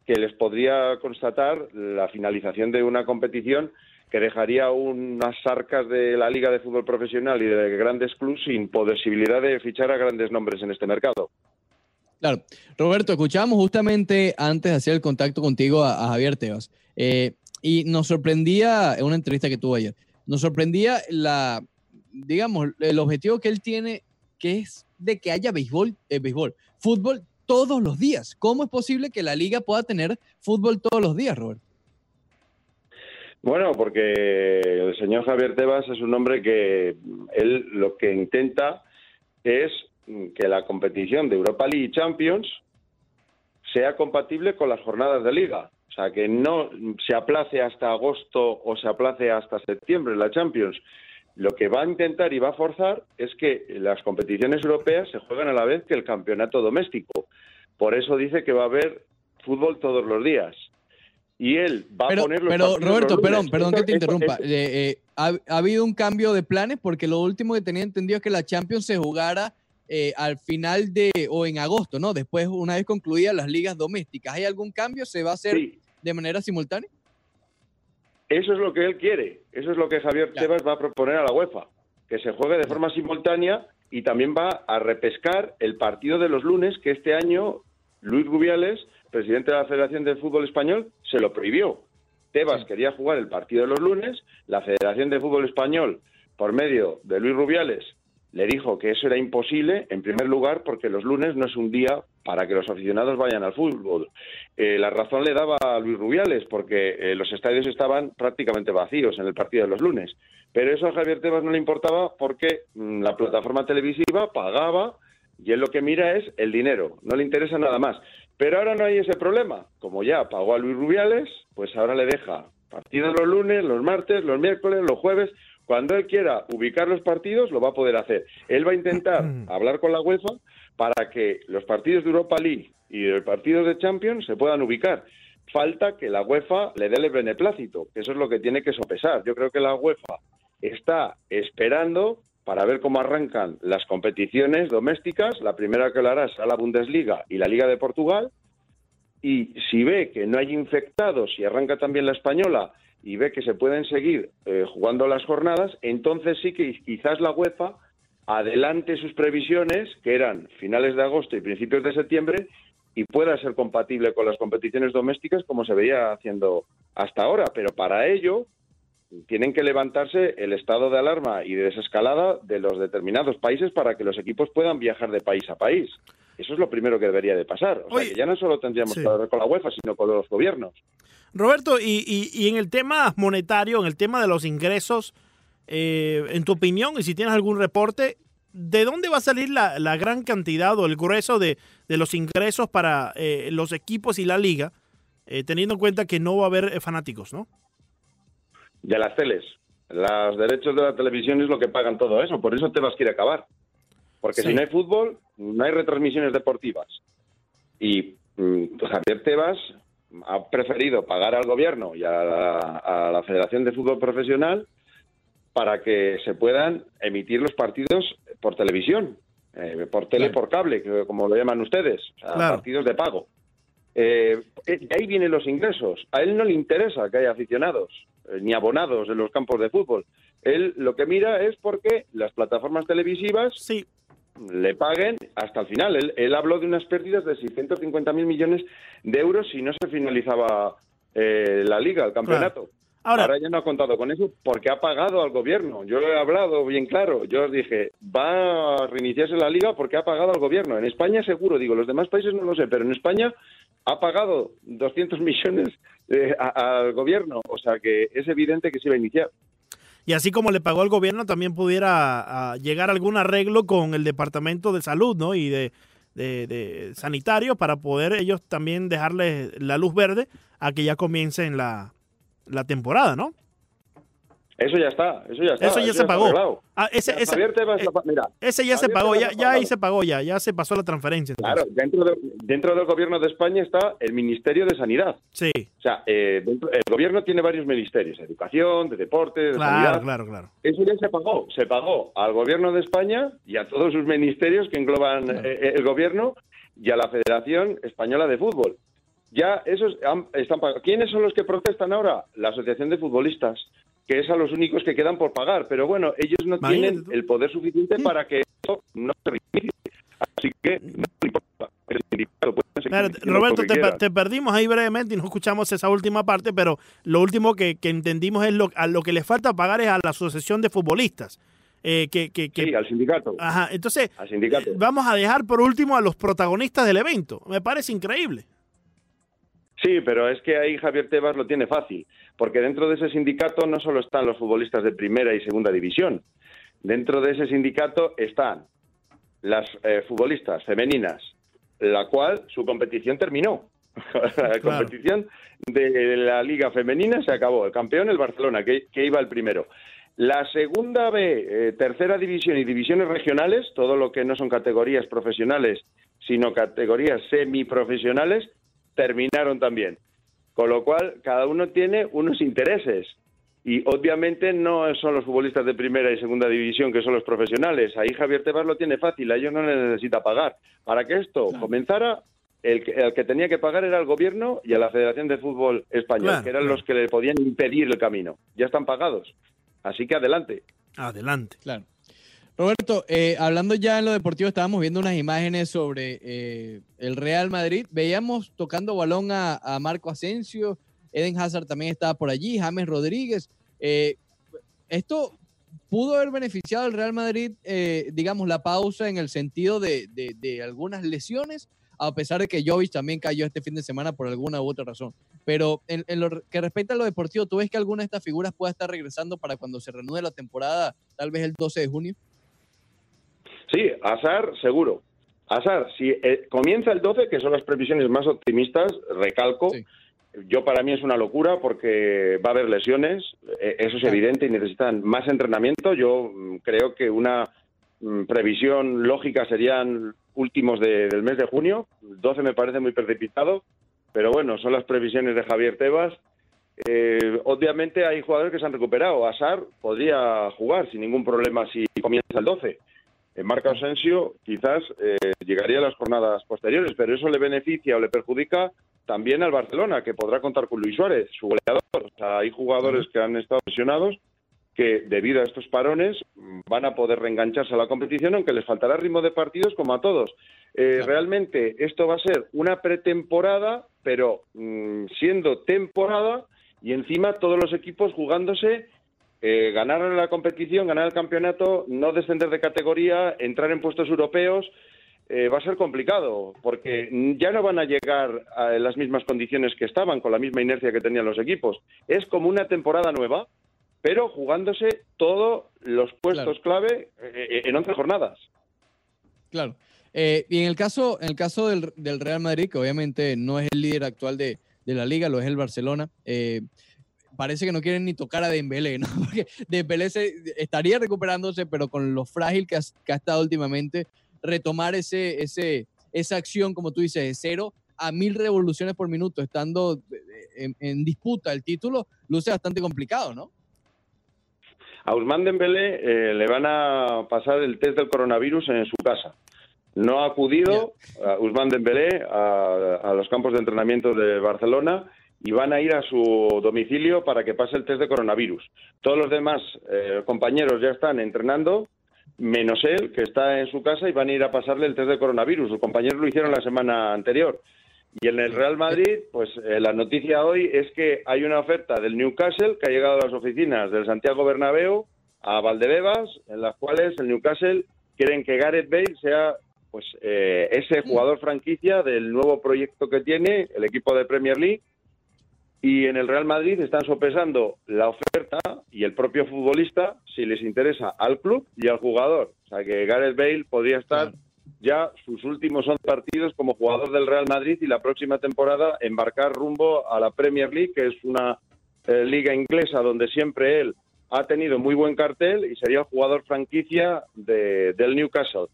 [SPEAKER 4] que les podría constatar la finalización de una competición que dejaría unas arcas de la Liga de Fútbol Profesional y de grandes clubes sin posibilidad de fichar a grandes nombres en este mercado.
[SPEAKER 1] Claro. Roberto, escuchábamos justamente antes de hacer el contacto contigo a, Javier Tebas. eh, y nos sorprendía, en una entrevista que tuvo ayer, nos sorprendía la, digamos, el objetivo que él tiene, que es de que haya béisbol, eh, béisbol, fútbol todos los días. ¿Cómo es posible que la liga pueda tener fútbol todos los días, Roberto?
[SPEAKER 4] Bueno, porque el señor Javier Tebas es un hombre que él lo que intenta es que la competición de Europa League y Champions sea compatible con las jornadas de liga. O sea, que no se aplace hasta agosto o se aplace hasta septiembre la Champions. Lo que va a intentar y va a forzar es que las competiciones europeas se jueguen a la vez que el campeonato doméstico. Por eso dice que va a haber fútbol todos los días. Y él va
[SPEAKER 1] Pero,
[SPEAKER 4] a poner los
[SPEAKER 1] pero Roberto,
[SPEAKER 4] los
[SPEAKER 1] perdón, perdón que te interrumpa. Eh, eh, ha, ha habido un cambio de planes porque lo último que tenía entendido es que la Champions se jugara eh, al final de o en agosto, ¿no? Después, una vez concluidas las ligas domésticas. ¿Hay algún cambio? ¿Se va a hacer
[SPEAKER 4] Sí,
[SPEAKER 1] de manera simultánea?
[SPEAKER 4] eso es lo que él quiere. Eso es lo que Javier. Tebas va a proponer a la UEFA. Que se juegue de forma simultánea y también va a repescar el partido de los lunes que este año Luis Rubiales, presidente de la Federación de Fútbol Español, se lo prohibió. Tebas
[SPEAKER 1] Sí.
[SPEAKER 4] quería jugar el partido de los lunes, la Federación de Fútbol Español, por medio de Luis Rubiales, le dijo que eso era imposible, en primer lugar, porque los lunes no es un día para que los aficionados vayan al fútbol. Eh, la razón le daba a Luis Rubiales, porque eh, los estadios estaban prácticamente vacíos en el partido de los lunes. Pero eso a Javier Tebas no le importaba porque mm, la plataforma televisiva pagaba y él lo que mira es el dinero, no le interesa nada más. Pero ahora no hay ese problema. Como ya pagó a Luis Rubiales, pues ahora le deja partidos los lunes, los martes, los miércoles, los jueves. Cuando él quiera ubicar los partidos, lo va a poder hacer. Él va a intentar hablar con la UEFA para que los partidos de Europa League y los partidos de Champions se puedan ubicar. Falta que la UEFA le dé el beneplácito, que eso es lo que tiene que sopesar. Yo creo que la UEFA está esperando para ver cómo arrancan las competiciones domésticas. La primera que lo hará será la Bundesliga y la Liga de Portugal. Y si ve que no hay infectados y arranca también la española y ve que se pueden seguir eh, jugando las jornadas, entonces sí que quizás la UEFA adelante sus previsiones, que eran finales de agosto y principios de septiembre, y pueda ser compatible con las competiciones domésticas como se veía haciendo hasta ahora. Pero para ello tienen que levantarse el estado de alarma y de desescalada de los determinados países para que los equipos puedan viajar de país a país. Eso es lo primero que debería de pasar. O sea, que ya no solo tendríamos
[SPEAKER 3] sí.
[SPEAKER 4] que hablar con la UEFA, sino con los gobiernos.
[SPEAKER 3] Roberto, y, y- y en el tema monetario, en el tema de los ingresos, eh, en tu opinión, y si tienes algún reporte, ¿de dónde va a salir la, la gran cantidad o el grueso de, de los ingresos para eh, los equipos y la liga, eh, teniendo en cuenta que no va a haber eh, fanáticos, ¿no?
[SPEAKER 4] de las teles. Los derechos de la televisión es lo que pagan todo eso, por eso Tebas quiere acabar. Porque
[SPEAKER 3] Sí.
[SPEAKER 4] si no hay fútbol, no hay retransmisiones deportivas. Y mm, Javier Tebas ha preferido pagar al gobierno y a la, a la Federación de Fútbol Profesional para que se puedan emitir los partidos por televisión, eh, por tele,
[SPEAKER 1] Claro.
[SPEAKER 4] por cable, como lo llaman ustedes, o sea,
[SPEAKER 3] Claro.
[SPEAKER 4] partidos de pago. Eh, eh, de ahí vienen los ingresos. A él no le interesa que haya aficionados eh, ni abonados en los campos de fútbol. Él lo que mira es porque las plataformas televisivas
[SPEAKER 3] Sí,
[SPEAKER 4] le paguen hasta el final. Él, él habló de unas pérdidas de 650.000 millones de euros si no se finalizaba eh, la liga, el campeonato.
[SPEAKER 3] Ahora-
[SPEAKER 4] Ahora, ya no ha contado con eso porque ha pagado al gobierno. Yo he hablado bien claro. Yo os dije, va a reiniciarse la liga porque ha pagado al gobierno. En España seguro, digo, los demás países no lo sé, pero en España ha pagado 200 millones eh, a- al gobierno. O sea que es evidente que se iba a iniciar.
[SPEAKER 3] Y así como le pagó al gobierno, también pudiera llegar a algún arreglo con el Departamento de Salud ¿no? y de, sanitario para poder ellos también darle la luz verde a que ya comiencen la, la temporada, ¿no?
[SPEAKER 4] Eso ya está, eso ya está.
[SPEAKER 3] Eso ya se pagó. Ah, ese,
[SPEAKER 4] Tebas
[SPEAKER 3] eh,
[SPEAKER 4] mira,
[SPEAKER 3] ese ya se pagó, ya, ya ahí se pagó, ya, ya se pasó la transferencia.
[SPEAKER 4] Claro, dentro, de- dentro del gobierno de España está el Ministerio de Sanidad.
[SPEAKER 3] Sí,
[SPEAKER 4] O sea, eh, dentro- el gobierno tiene varios ministerios, de educación, de deporte, de
[SPEAKER 3] claro,
[SPEAKER 4] sanidad.
[SPEAKER 3] claro, claro.
[SPEAKER 4] Eso ya se pagó. Se pagó al gobierno de España y a todos sus ministerios que engloban eh, el gobierno y a la Federación Española de Fútbol. Ya esos han- están pagados. ¿Quiénes son los que protestan ahora? La Asociación de Futbolistas, que es a los únicos que quedan por pagar. Pero bueno, ellos no
[SPEAKER 3] Imagínate
[SPEAKER 4] tienen
[SPEAKER 3] tú.
[SPEAKER 4] el poder suficiente para que esto no se reinicie. Así que no importa. El sindicato puede seguir
[SPEAKER 3] Claro, Roberto, te, perdimos ahí brevemente y no escuchamos esa última parte, pero lo último que, que entendimos es lo, a lo que le falta pagar es a la Asociación de Futbolistas. Eh, que, que, que-
[SPEAKER 4] Sí, al sindicato.
[SPEAKER 3] ajá, entonces,
[SPEAKER 4] Al sindicato.
[SPEAKER 3] vamos a dejar por último a los protagonistas del evento. Me parece increíble.
[SPEAKER 4] Sí, pero es que ahí Javier Tebas lo tiene fácil, porque dentro de ese sindicato no solo están los futbolistas de primera y segunda división, dentro de ese sindicato están las eh, futbolistas femeninas, la cual su competición terminó. la competición de la liga femenina se acabó. El campeón, el Barcelona, que, que iba el primero. La segunda B, eh, tercera división y divisiones regionales, todo lo que no son categorías profesionales, sino categorías semiprofesionales, terminaron también. Con lo cual, cada uno tiene unos intereses. Y obviamente no son los futbolistas de primera y segunda división que son los profesionales. Ahí Javier Tebas lo tiene fácil, a ellos no le necesita pagar. Para que esto comenzara, el que, el que tenía que pagar era el gobierno y a la Federación de Fútbol Español,
[SPEAKER 3] Claro,
[SPEAKER 4] que eran
[SPEAKER 3] claro.
[SPEAKER 4] los que le podían impedir el camino. Ya están pagados. Así que adelante.
[SPEAKER 3] Adelante.
[SPEAKER 1] Claro. Roberto, eh, hablando ya en lo deportivo, estábamos viendo unas imágenes sobre eh, el Real Madrid. Veíamos tocando balón a, Marco Asensio, Eden Hazard también estaba por allí, James Rodríguez. Eh, esto pudo haber beneficiado al Real Madrid, eh, digamos, la pausa en el sentido de, algunas lesiones, a pesar de que Jovic también cayó este fin de semana por alguna u otra razón. Pero en, en lo que respecta a lo deportivo, ¿tú ves que alguna de estas figuras pueda estar regresando para cuando se reanude la temporada, tal vez el 12 de junio?
[SPEAKER 4] Sí, Azar, seguro. Azar, si eh, comienza el 12, que son las previsiones más optimistas, recalco,
[SPEAKER 1] Sí.
[SPEAKER 4] yo para mí es una locura porque va a haber lesiones, eh, eso es evidente y necesitan más entrenamiento. Yo mm, creo que una mm, previsión lógica serían últimos de- del mes de junio. 12 me parece muy precipitado, pero bueno, son las previsiones de Javier Tebas. Eh, obviamente hay jugadores que se han recuperado. Azar podría jugar sin ningún problema si comienza el 12. En Marco Asensio quizás eh, llegaría a las jornadas posteriores, pero eso le beneficia o le perjudica también al Barcelona, que podrá contar con Luis Suárez, su goleador. O sea, hay jugadores que han estado lesionados que debido a estos parones mm, van a poder reengancharse a la competición, aunque les faltará ritmo de partidos como a todos. Eh,
[SPEAKER 1] Claro.
[SPEAKER 4] Realmente esto va a ser una pretemporada, pero mm, siendo temporada y encima todos los equipos jugándose eh, ganar la competición, ganar el campeonato, no descender de categoría, entrar en puestos europeos, eh, va a ser complicado, porque ya no van a llegar a las mismas condiciones que estaban, con la misma inercia que tenían los equipos. Es como una temporada nueva, pero jugándose todos los puestos clave eh, en 11 jornadas.
[SPEAKER 1] Claro. Eh, y en el caso, en el caso del, del Real Madrid, que obviamente no es el líder actual de, de la liga, lo es el Barcelona, eh, parece que no quieren ni tocar a Dembélé, ¿no? Porque Dembélé se, estaría recuperándose, pero con lo frágil que, has- que ha estado últimamente, retomar ese, ese, esa acción, como tú dices, de cero a mil revoluciones por minuto, estando en, en disputa el título, luce bastante complicado, ¿no?
[SPEAKER 4] A Usman Dembélé eh, le van a pasar el test del coronavirus en su casa. No ha acudido a Usman Dembélé a, a los campos de entrenamiento de Barcelona y van a ir a su domicilio para que pase el test de coronavirus. Todos los demás eh, compañeros ya están entrenando, menos él, que está en su casa y van a ir a pasarle el test de coronavirus. Sus compañeros lo hicieron la semana anterior. Y en el Real Madrid, pues eh, la noticia hoy es que hay una oferta del Newcastle que ha llegado a las oficinas del Santiago Bernabéu a Valdebebas, en las cuales el Newcastle quieren que Gareth Bale sea pues eh, ese jugador franquicia del nuevo proyecto que tiene el equipo de Premier League y en el Real Madrid están sopesando la oferta y el propio futbolista si les interesa al club y al jugador. O sea que Gareth Bale podría estar ya sus últimos 11 partidos como jugador del Real Madrid y la próxima temporada embarcar rumbo a la Premier League, que es una eh, liga inglesa donde siempre él ha tenido muy buen cartel y sería el jugador franquicia de, del Newcastle.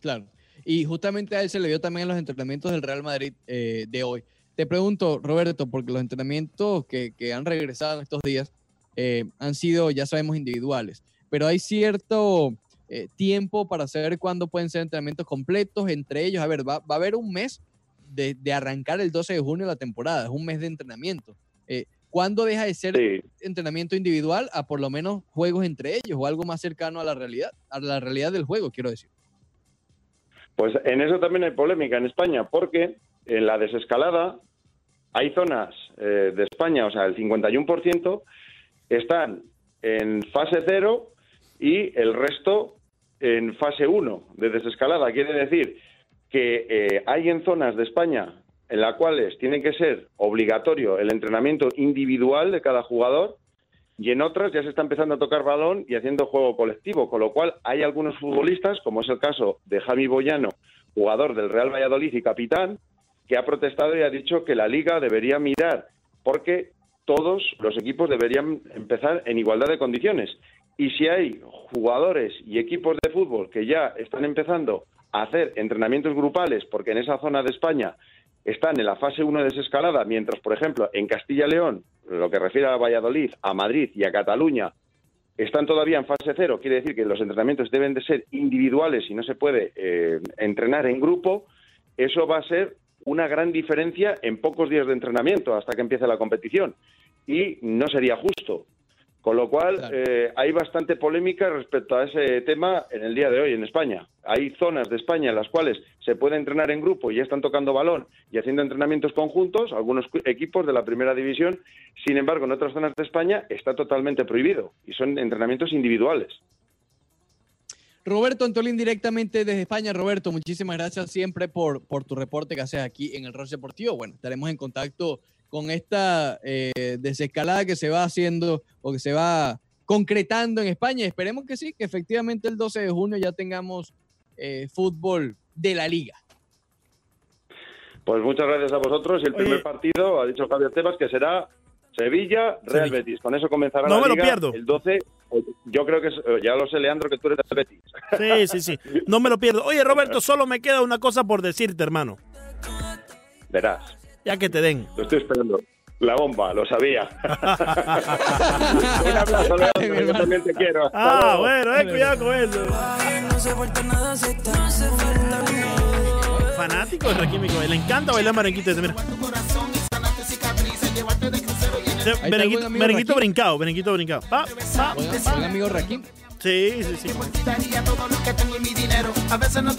[SPEAKER 1] Claro. Y justamente a él se le vio también en los entrenamientos del Real Madrid eh, de hoy. Te pregunto, Roberto, porque los entrenamientos que, que han regresado en estos días eh, han sido, ya sabemos, individuales, pero hay cierto eh, tiempo para saber cuándo pueden ser entrenamientos completos entre ellos. A ver, va, va a haber un mes de, de, arrancar el 12 de junio la temporada, es un mes de entrenamiento. Eh, ¿Cuándo deja de ser
[SPEAKER 4] Sí.
[SPEAKER 1] entrenamiento individual a por lo menos juegos entre ellos o algo más cercano a la realidad, a la realidad del juego, quiero decir?
[SPEAKER 4] Pues en eso también hay polémica en España, porque en la desescalada hay zonas eh, de España, o sea, el 51% están en fase cero y el resto en fase 1 de desescalada. Quiere decir que eh, hay en zonas de España en las cuales tiene que ser obligatorio el entrenamiento individual de cada jugador y en otras ya se está empezando a tocar balón y haciendo juego colectivo, con lo cual hay algunos futbolistas, como es el caso de Javi Boyano, jugador del Real Valladolid y capitán, que ha protestado y ha dicho que la liga debería mirar, porque todos los equipos deberían empezar en igualdad de condiciones. Y si hay jugadores y equipos de fútbol que ya están empezando a hacer entrenamientos grupales, porque en esa zona de España están en la fase 1 de desescalada, mientras, por ejemplo, en Castilla y León, lo que refiere a Valladolid, a Madrid y a Cataluña, están todavía en fase cero, quiere decir que los entrenamientos deben de ser individuales y no se puede eh, entrenar en grupo, eso va a ser una gran diferencia en pocos días de entrenamiento hasta que empiece la competición. Y no sería justo. Con lo cual,
[SPEAKER 1] Claro.
[SPEAKER 4] eh, hay bastante polémica respecto a ese tema en el día de hoy en España. Hay zonas de España en las cuales se puede entrenar en grupo y ya están tocando balón y haciendo entrenamientos conjuntos, algunos equipos de la primera división. Sin embargo, en otras zonas de España está totalmente prohibido y son entrenamientos individuales.
[SPEAKER 1] Roberto Antolín directamente desde España. Roberto, muchísimas gracias siempre por, por tu reporte que haces aquí en el Roche Deportivo. Bueno, estaremos en contacto con esta eh, desescalada que se va haciendo o que se va concretando en España. Esperemos que sí, que efectivamente el 12 de junio ya tengamos eh, fútbol de la liga.
[SPEAKER 4] Pues muchas gracias a vosotros y el
[SPEAKER 3] Oye.
[SPEAKER 4] primer partido, ha dicho Javier Tebas, que será Sevilla, Real
[SPEAKER 3] Sevilla.
[SPEAKER 4] Betis. Con eso comenzará
[SPEAKER 3] No
[SPEAKER 4] la
[SPEAKER 3] me lo
[SPEAKER 4] liga
[SPEAKER 3] pierdo.
[SPEAKER 4] el 12. Yo creo que, es- eh, ya lo sé, Leandro, que tú eres de Betis.
[SPEAKER 3] Sí, sí, sí. No me lo pierdo. Oye, Roberto, solo me queda una cosa por decirte, hermano.
[SPEAKER 4] Verás,
[SPEAKER 3] Ya que te den.
[SPEAKER 4] lo estoy esperando. La bomba, lo sabía. Un abrazo, Leandro, yo también te quiero.
[SPEAKER 3] Ah, bueno, eh, cuidado con eso. Fanático de Rakim Micoel. Le encanta bailar merenguito. Mira.
[SPEAKER 1] Rakim.
[SPEAKER 3] brincado, merenguito brincado. Pa, pa.
[SPEAKER 1] Buen amigo Rakim.
[SPEAKER 3] Sí, sí, sí.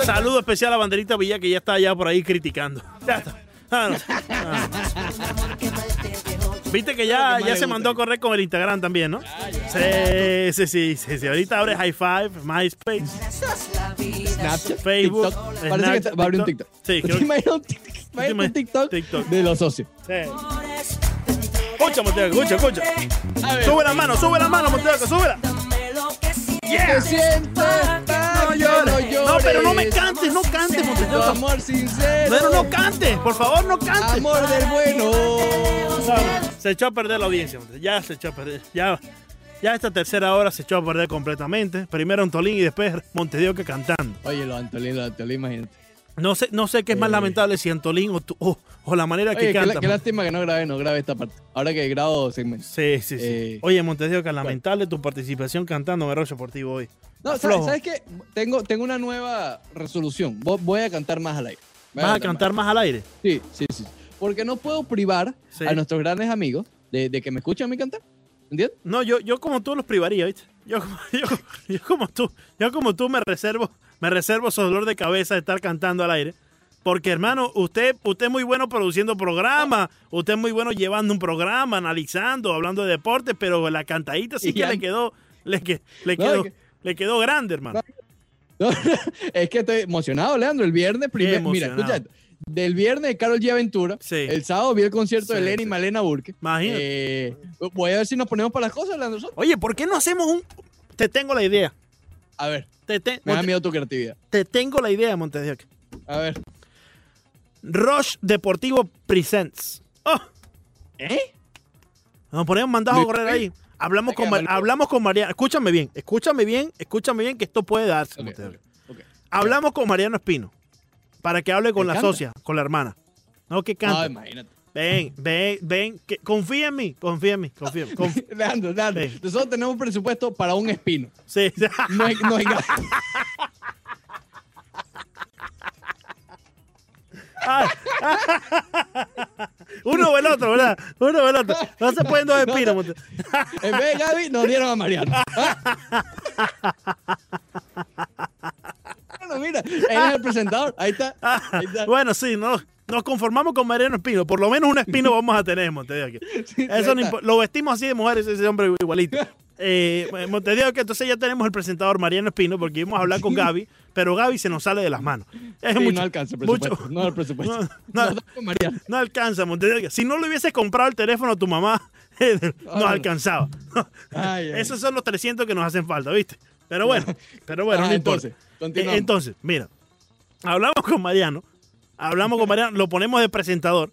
[SPEAKER 3] Saludo especial a Banderita Villa que ya está allá por ahí criticando. Ya está. Ah, no. Ah. Viste que ya, ya se mandó a correr con el Instagram también, ¿no? Sí, sí, sí, sí, sí. Ahorita abre High Five, MySpace,
[SPEAKER 1] Snapchat,
[SPEAKER 3] Facebook,
[SPEAKER 1] TikTok. Parece que está- va a abrir un
[SPEAKER 3] TikTok.
[SPEAKER 1] TikTok.
[SPEAKER 3] Sí,
[SPEAKER 1] ¿Te
[SPEAKER 3] creo que-
[SPEAKER 1] imaginas un TikTok? Imagínate un TikTok,
[SPEAKER 3] TikTok.
[SPEAKER 1] de los socios.
[SPEAKER 3] Sí. Escucha, Monteca, escucha, escucha. Sube la mano, sube la mano, Monteca, súbela.
[SPEAKER 1] ¿Qué sientes?
[SPEAKER 3] No llores. No, pero no me cantes, no cantes,
[SPEAKER 1] Tu
[SPEAKER 3] Monteca.
[SPEAKER 1] amor sincero.
[SPEAKER 3] Pero no cantes, por favor, no cantes.
[SPEAKER 1] Amor del bueno.
[SPEAKER 3] Se echó a perder la audiencia, ya se echó a perder. Ya, ya esta tercera hora se echó a perder completamente. Primero Antolín y después Montedioca cantando.
[SPEAKER 1] Oye, lo Antolín, lo Antolín, imagínate.
[SPEAKER 3] No sé, no sé qué es más
[SPEAKER 1] Eh.
[SPEAKER 3] lamentable, si Antolín o, tú- o, o la manera que
[SPEAKER 1] Oye,
[SPEAKER 3] canta.
[SPEAKER 1] qué lástima que no grabé, no grabé esta parte. Ahora que grabo segmento.
[SPEAKER 3] Sí, sí, sí.
[SPEAKER 1] Eh,
[SPEAKER 3] Oye, Montes de Oca, lamentable tu participación cantando en el Deportivo hoy.
[SPEAKER 1] No. ¿sabes, ¿sabes qué? Tengo, tengo una nueva resolución. Vo- Voy a cantar más al aire. Voy
[SPEAKER 3] ¿Vas a cantar más al aire?
[SPEAKER 1] Sí, sí, sí. Porque no puedo privar
[SPEAKER 3] Sí.
[SPEAKER 1] a nuestros grandes amigos de, de que me escuchen a mí cantar. ¿Entiendes?
[SPEAKER 3] No, yo, yo como tú los privaría, ¿viste? Yo, yo, yo como tú, yo como tú me reservo, me reservo ese dolor de cabeza de estar cantando al aire. Porque, hermano, usted, usted es muy bueno produciendo programas, usted es muy bueno llevando un programa, analizando, hablando de deporte, pero la cantadita sí que le quedó, le, que- le
[SPEAKER 1] No,
[SPEAKER 3] quedó,
[SPEAKER 1] que-
[SPEAKER 3] le quedó grande, hermano.
[SPEAKER 1] No, es que estoy emocionado, Leandro. El viernes, primer, mira, escucha, del viernes de Carol G. Aventura,
[SPEAKER 3] Sí.
[SPEAKER 1] el sábado vi el concierto
[SPEAKER 3] Sí,
[SPEAKER 1] de Lenny
[SPEAKER 3] sí.
[SPEAKER 1] y Malena Burke.
[SPEAKER 3] Imagínate.
[SPEAKER 1] Eh, voy a ver si nos ponemos para las cosas, Leandro.
[SPEAKER 3] Oye, ¿por qué no hacemos un...? Te tengo la idea.
[SPEAKER 1] A ver,
[SPEAKER 3] Te, te-
[SPEAKER 1] me da miedo tu creatividad.
[SPEAKER 3] te tengo la idea, Montes de Oca.
[SPEAKER 1] A ver.
[SPEAKER 3] Rush Deportivo Presents. Oh,
[SPEAKER 1] ¿Eh?
[SPEAKER 3] Nos ponemos mandados a correr ahí. Hablamos con, hablamos con Mariano. Escúchame bien, escúchame bien, escúchame bien que esto puede darse.
[SPEAKER 1] Ok,
[SPEAKER 3] Montes de
[SPEAKER 1] ok,
[SPEAKER 3] Oca.
[SPEAKER 1] ok.
[SPEAKER 3] Hablamos con Mariano Espino para que hable con
[SPEAKER 1] ¿Que
[SPEAKER 3] la socia, con la hermana. No, que canta.
[SPEAKER 1] No, imagínate.
[SPEAKER 3] Ven, ven, ven. Que, confía en mí, confía en mí, confía en mí.
[SPEAKER 1] Leandro, Leandro,
[SPEAKER 3] Sí.
[SPEAKER 1] nosotros tenemos un presupuesto para un espino.
[SPEAKER 3] sí.
[SPEAKER 1] No hay, no hay.
[SPEAKER 3] Uno o el otro, ¿verdad? Uno o el otro. No se pueden dos espinos.
[SPEAKER 1] En vez de Gaby, nos dieron a Mariano. mira, él es el presentador. Ahí está. Ahí está.
[SPEAKER 3] Bueno, sí, no, nos conformamos con Mariano Espino. Por lo menos un espino vamos a tener, Montes de Oca.
[SPEAKER 1] Sí,
[SPEAKER 3] Eso no lo vestimos así de mujeres, ese hombre igualito. Eh, digo que entonces ya tenemos el presentador Mariano Espino porque íbamos a hablar con Gaby, pero Gaby se nos sale de las manos. Es
[SPEAKER 1] Sí,
[SPEAKER 3] mucho-
[SPEAKER 1] no alcanza el
[SPEAKER 3] mucho-
[SPEAKER 1] presupuesto. No el presupuesto.
[SPEAKER 3] No, alcanza, Montevideo. Si no le hubiese comprado el teléfono a tu mamá, nos
[SPEAKER 1] no.
[SPEAKER 3] alcanzaba.
[SPEAKER 1] Ay, ay.
[SPEAKER 3] Esos son los 300 que nos hacen falta, ¿viste? Pero bueno, pero bueno,
[SPEAKER 1] Ah, entonces.
[SPEAKER 3] Eh, entonces, mira, hablamos con Mariano, hablamos con Mariano, lo ponemos de presentador.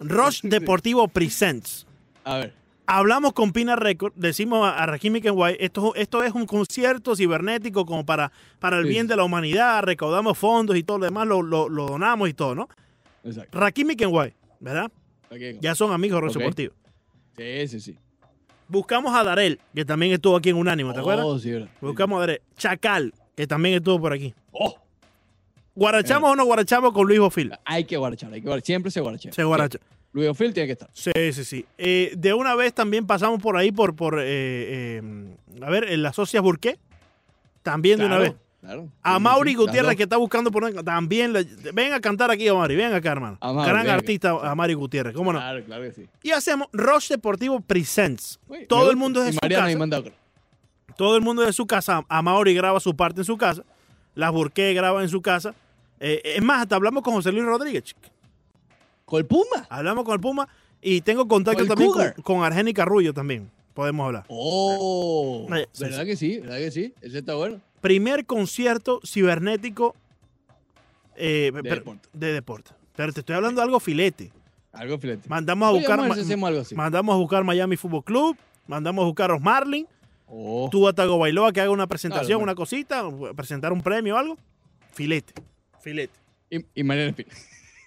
[SPEAKER 3] Rush Deportivo Presents.
[SPEAKER 1] A ver.
[SPEAKER 3] Hablamos con Pina Record, decimos a, a Rakim Kenway, esto, esto es un concierto cibernético como para, para el
[SPEAKER 1] Sí,
[SPEAKER 3] bien de la humanidad, recaudamos fondos y todo lo demás, lo, lo- lo donamos y todo, ¿no?
[SPEAKER 1] Exacto.
[SPEAKER 3] Rakim Kenway, ¿verdad? Ya son amigos de Rosso
[SPEAKER 1] Ok.
[SPEAKER 3] Deportivo.
[SPEAKER 1] Sí, sí, sí.
[SPEAKER 3] Buscamos a Darel, que también estuvo aquí en Unánimo, ¿te acuerdas?
[SPEAKER 1] Oh, sí, verdad.
[SPEAKER 3] Buscamos a Darel. Chacal, que también estuvo por aquí.
[SPEAKER 1] Oh,
[SPEAKER 3] ¿Guarachamos
[SPEAKER 1] Eh.
[SPEAKER 3] o no guarachamos con Luis Bofil?
[SPEAKER 1] hay que guarachar, hay que guarachar. Siempre se guaracha.
[SPEAKER 3] Se guaracha.
[SPEAKER 1] Luis Ophil tiene que estar.
[SPEAKER 3] Sí, sí, sí. Eh, de una vez también pasamos por ahí por, por eh, a ver, en las socias Burqué. También de una vez.
[SPEAKER 1] Claro.
[SPEAKER 3] A Mauri Gutiérrez, que está buscando por también. le- ven a cantar aquí, Amari. Ven acá, hermano.
[SPEAKER 1] A Mauri,
[SPEAKER 3] Gran artista, Amari Gutiérrez. ¿Cómo no?
[SPEAKER 1] Claro, claro que sí.
[SPEAKER 3] Y hacemos Rush Deportivo Presents.
[SPEAKER 1] Uy,
[SPEAKER 3] Todo el mundo es de
[SPEAKER 1] Y
[SPEAKER 3] su casa. Todo el mundo de su casa. A Mauri graba su parte en su casa. Las Burqué graba en su casa. Eh, es más, hasta hablamos con José Luis Rodríguez.
[SPEAKER 1] ¿Con el Puma?
[SPEAKER 3] Hablamos con el Puma. Y tengo contacto
[SPEAKER 1] ¿Con el
[SPEAKER 3] también con,
[SPEAKER 1] Cougar?
[SPEAKER 3] con Argeni Carrullo también. Podemos hablar.
[SPEAKER 1] Oh,
[SPEAKER 3] Eh, sí,
[SPEAKER 1] ¿verdad que sí? ¿Verdad que sí? Ese está bueno.
[SPEAKER 3] Primer concierto cibernético eh,
[SPEAKER 1] De
[SPEAKER 3] pero-
[SPEAKER 1] deporte.
[SPEAKER 3] de deporte. Pero te estoy hablando de algo filete.
[SPEAKER 1] Algo filete.
[SPEAKER 3] Mandamos a
[SPEAKER 1] Oye,
[SPEAKER 3] buscar
[SPEAKER 1] si algo así.
[SPEAKER 3] mandamos a buscar Miami Fútbol Club, mandamos a buscar a los Marlin,
[SPEAKER 1] Oh.
[SPEAKER 3] tú a Tago Bailoa que haga una presentación,
[SPEAKER 1] Claro,
[SPEAKER 3] una cosita, presentar un premio o algo. Filete. Filete.
[SPEAKER 1] Y, y Mariano Espino.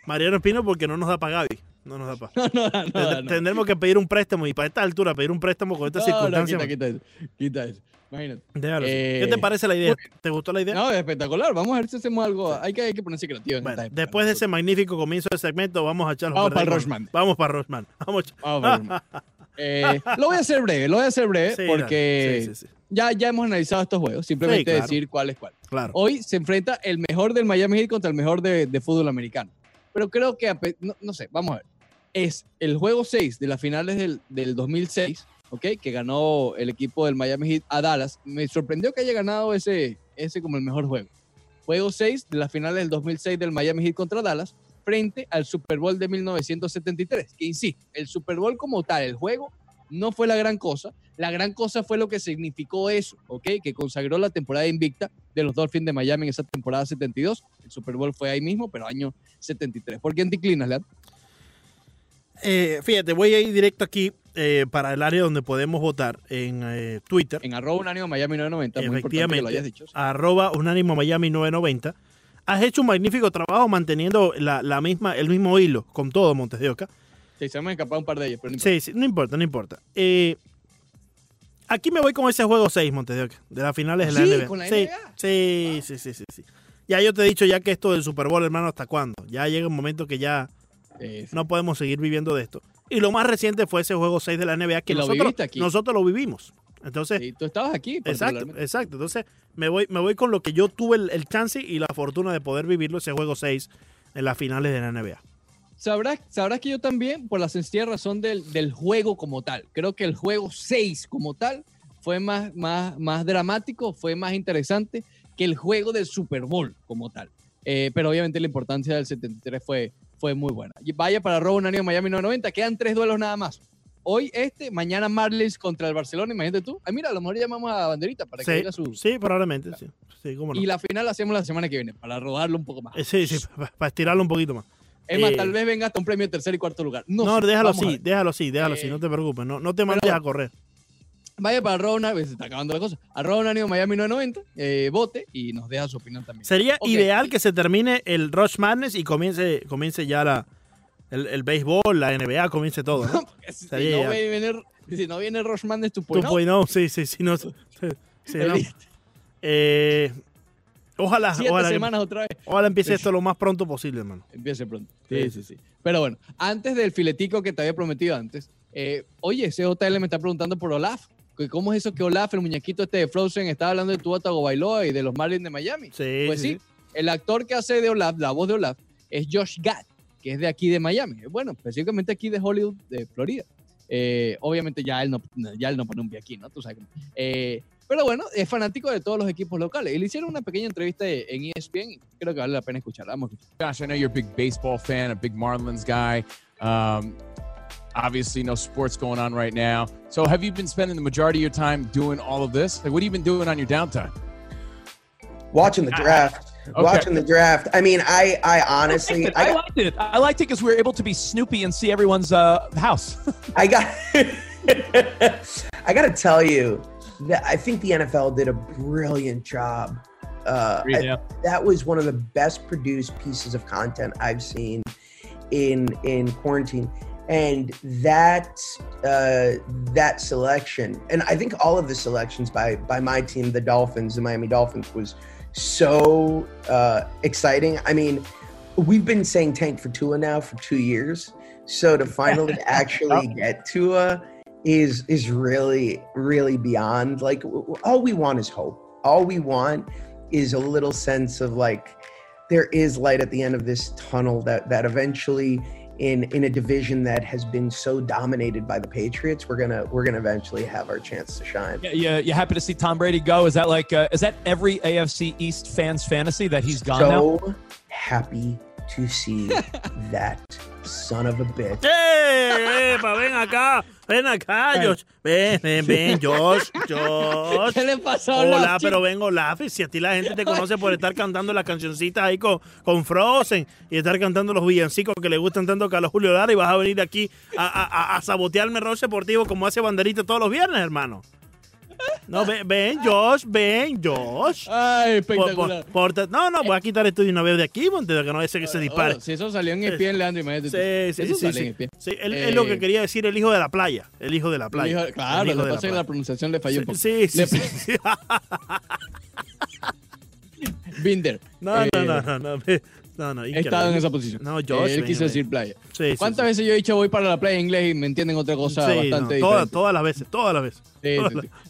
[SPEAKER 3] Mariano Espino porque no nos da para Gaby. No nos da para.
[SPEAKER 1] No, no, no, no, no.
[SPEAKER 3] Tendremos que pedir un préstamo y para esta altura pedir un préstamo con
[SPEAKER 1] no,
[SPEAKER 3] circunstancias.
[SPEAKER 1] quita, quita eso. Quita eso. Imagínate.
[SPEAKER 3] Déjalo.
[SPEAKER 1] Eh,
[SPEAKER 3] ¿Qué te parece la idea? ¿Te gustó la idea?
[SPEAKER 1] No, es espectacular. Vamos a ver si hacemos algo. Hay que, hay que ponerse creativo. en
[SPEAKER 3] Bueno, después de ese magnífico comienzo del segmento, vamos a echarlo
[SPEAKER 1] Vamos para Rochman.
[SPEAKER 3] Vamos para Rochman. Vamos.
[SPEAKER 1] Vamos a ver. Eh, lo voy a hacer breve, lo voy a hacer breve
[SPEAKER 3] Sí,
[SPEAKER 1] porque.
[SPEAKER 3] Sí, sí.
[SPEAKER 1] Ya, ya hemos analizado estos juegos. Simplemente
[SPEAKER 3] claro.
[SPEAKER 1] decir cuál es cuál.
[SPEAKER 3] Claro.
[SPEAKER 1] Hoy se enfrenta el mejor del Miami Heat contra el mejor de, de fútbol americano. Pero creo que, no, no sé, vamos a ver. Es el juego 6 de las finales del, del 2006, ¿ok? Que ganó el equipo del Miami Heat a Dallas. Me sorprendió que haya ganado ese, ese como el mejor juego. Juego 6 de las finales del 2006 del Miami Heat contra Dallas frente al Super Bowl de 1973. Que insisto, el Super Bowl como tal, el juego, no fue la gran cosa. La gran cosa fue lo que significó eso, ¿ok? Que consagró la temporada invicta de los Dolphins de Miami en esa temporada 72. El Super Bowl fue ahí mismo, pero año 73. ¿Por quién te inclinas, Leandro?
[SPEAKER 3] Eh, fíjate, voy a ir directo aquí eh, para el área donde podemos votar en eh, Twitter.
[SPEAKER 1] En arroba unánimo Miami 990. Muy importante que lo hayas
[SPEAKER 3] Efectivamente,
[SPEAKER 1] dicho.
[SPEAKER 3] arroba unánimo Miami 990. has hecho un magnífico trabajo manteniendo la, la misma, el mismo hilo con todo Montes de Oca.
[SPEAKER 1] Sí, se me han escapado un par de ellos, pero no importa.
[SPEAKER 3] Sí, sí, no importa, no importa. Eh, aquí me voy con ese juego 6, Montes de Oca, de las finales de la
[SPEAKER 1] Sí,
[SPEAKER 3] NBA.
[SPEAKER 1] con la
[SPEAKER 3] sí, sí, sí, sí, sí, sí. Ya yo te he dicho ya que esto del Super Bowl, hermano, ¿hasta cuándo? Ya llega un momento que ya
[SPEAKER 1] Sí.
[SPEAKER 3] no podemos seguir viviendo de esto. Y lo más reciente fue ese juego 6 de la NBA que
[SPEAKER 1] Y lo
[SPEAKER 3] nosotros,
[SPEAKER 1] aquí.
[SPEAKER 3] nosotros lo vivimos. Entonces,
[SPEAKER 1] Sí, tú estabas aquí.
[SPEAKER 3] Exacto,
[SPEAKER 1] particularmente.
[SPEAKER 3] exacto. Entonces, me voy, me voy con lo que yo tuve el, el chance y la fortuna de poder vivirlo, ese juego 6 en las finales de la NBA.
[SPEAKER 1] Sabrás, sabrás que yo también, por la sencilla razón del, del juego como tal, creo que el juego 6 como tal fue más, más, más dramático, fue más interesante que el juego del Super Bowl como tal. Eh, pero obviamente la importancia del 73 fue, fue muy buena. Y vaya para Robo Unánimo Miami 990, quedan tres duelos nada más. Hoy este, mañana Marlins contra el Barcelona, imagínate tú. Ay, mira, a lo mejor llamamos a Banderita para que
[SPEAKER 3] Sí,
[SPEAKER 1] diga su...
[SPEAKER 3] sí, probablemente, sí. Sí, cómo no.
[SPEAKER 1] Y la final la hacemos la semana que viene, para rodarlo un poco más.
[SPEAKER 3] Eh, Sí, sí, para estirarlo un poquito más.
[SPEAKER 1] Es más,
[SPEAKER 3] eh,
[SPEAKER 1] tal vez venga hasta un premio de tercer y cuarto lugar. No,
[SPEAKER 3] No,
[SPEAKER 1] sé,
[SPEAKER 3] déjalo así, déjalo así, déjalo
[SPEAKER 1] Eh,
[SPEAKER 3] así, no te preocupes, no, no te mandes
[SPEAKER 1] pero-
[SPEAKER 3] a correr.
[SPEAKER 1] Vaya para Rona, se está acabando la cosa. Arroba Unánimo Miami 990, eh, vote y nos deja su opinión también.
[SPEAKER 3] Sería ideal que se termine el Rush Madness y comience, comience ya la, el, el béisbol, la NBA, comience todo, ¿no?
[SPEAKER 1] Si,
[SPEAKER 3] Sería
[SPEAKER 1] no viene, si no viene Rochman de tu
[SPEAKER 3] Tú pues no, sí, sí, sí, no. sí, sí, no. Eh, ojalá,
[SPEAKER 1] Siete
[SPEAKER 3] ojalá,
[SPEAKER 1] semanas otra vez.
[SPEAKER 3] ojalá empiece
[SPEAKER 1] Sí.
[SPEAKER 3] esto lo más pronto posible, hermano.
[SPEAKER 1] Empiece pronto.
[SPEAKER 3] Sí.
[SPEAKER 1] Sí, sí, sí. Pero bueno, antes del filetico que te había prometido antes, eh, oye, CJL me está preguntando por Olaf. Que ¿Cómo es eso que Olaf, el muñequito este de Frozen, estaba hablando de Tua Tagovailoa y de los Marlins de Miami?
[SPEAKER 3] Sí,
[SPEAKER 1] Pues
[SPEAKER 3] sí,
[SPEAKER 1] sí, el actor que hace de Olaf, la voz de Olaf, es Josh Gad, que es de aquí de Miami. Bueno, específicamente aquí de Hollywood, de Florida. Eh, obviamente ya él no, ya él no pone un pie aquí, ¿no? Tú sabes. cómo. Eh, pero bueno, es fanático de todos los equipos locales. Y le hicieron una pequeña entrevista en ESPN y creo que vale la pena escucharla. Vamos.
[SPEAKER 5] Josh, I know you're a big baseball fan, a big Marlins guy. Um, obviously, no sports going on right now. So, have you been spending the majority of your time doing all of this? Like, what have you been doing on your downtime?
[SPEAKER 6] watching the draft. Watching the draft. I mean, I I honestly
[SPEAKER 7] I
[SPEAKER 6] I got,
[SPEAKER 7] liked it. I liked it because we were able to be Snoopy and see everyone's uh, house.
[SPEAKER 6] I got I got to tell you that I think the NFL did a brilliant job. Uh, I- that was one of the best produced pieces of content I've seen in in quarantine, and that uh, that selection, and I think all of the selections by by my team, the Dolphins, the Miami Dolphins, was so uh, exciting. I mean, we've been saying tank for Tua now for two years, so to finally actually get Tua is is really really beyond. Like all we want is hope. All we want is a little sense of like there is light at the end of this tunnel that that eventually in in a division that has been so dominated by the Patriots, we're gonna we're gonna eventually have our chance to shine.
[SPEAKER 7] yeah, you, you happy to see Tom Brady go? Is that like uh, is that every AFC East fan's fantasy that he's gone now?
[SPEAKER 6] so happy to see that son of a bitch.
[SPEAKER 3] ¡Eh! epa, ven acá, ven acá, Josh. Ven, ven, ven, Josh, Josh.
[SPEAKER 1] ¿Qué le pasó a
[SPEAKER 3] Hola,
[SPEAKER 1] Olaf,
[SPEAKER 3] pero vengo Olaf. Si a ti la gente te conoce por estar cantando las cancioncitas ahí con, con Frozen y estar cantando los villancicos que le gustan tanto a los Julio Lara y vas a venir aquí a, a, a- a sabotearme el rol deportivo como hace Banderita todos los viernes, hermano. No, ven, ven, Josh, ven, Josh.
[SPEAKER 1] Ay,
[SPEAKER 3] Por-
[SPEAKER 1] espectacular.
[SPEAKER 3] por- por- no, no, voy a quitar esto de una vez de aquí, Monte, que no ese que se dispare.
[SPEAKER 1] Oh, si eso salió en ESPN, Leandro, imagínate.
[SPEAKER 3] Sí, sí,
[SPEAKER 1] eso
[SPEAKER 3] sí.
[SPEAKER 1] sale
[SPEAKER 3] sí.
[SPEAKER 1] en ESPN.
[SPEAKER 3] Sí, él- es lo que
[SPEAKER 1] Eh,
[SPEAKER 3] quería decir el hijo de la playa. El hijo de la
[SPEAKER 1] El
[SPEAKER 3] playa.
[SPEAKER 1] hijo- claro,
[SPEAKER 3] El
[SPEAKER 1] lo
[SPEAKER 3] hijo
[SPEAKER 1] que
[SPEAKER 3] de la
[SPEAKER 1] pasa es que la pronunciación le falló un poco.
[SPEAKER 3] Sí, sí, sí, sí.
[SPEAKER 1] Binder.
[SPEAKER 3] No,
[SPEAKER 1] eh,
[SPEAKER 3] no, no, no, no. No, no,
[SPEAKER 1] He estado en esa posición.
[SPEAKER 3] No, Josh,
[SPEAKER 1] Él quiso decir playa.
[SPEAKER 3] Sí,
[SPEAKER 1] ¿Cuántas
[SPEAKER 3] sí.
[SPEAKER 1] veces yo he dicho voy para la playa en inglés y me entienden otra cosa bastante
[SPEAKER 3] no, todas, todas las veces, todas las veces.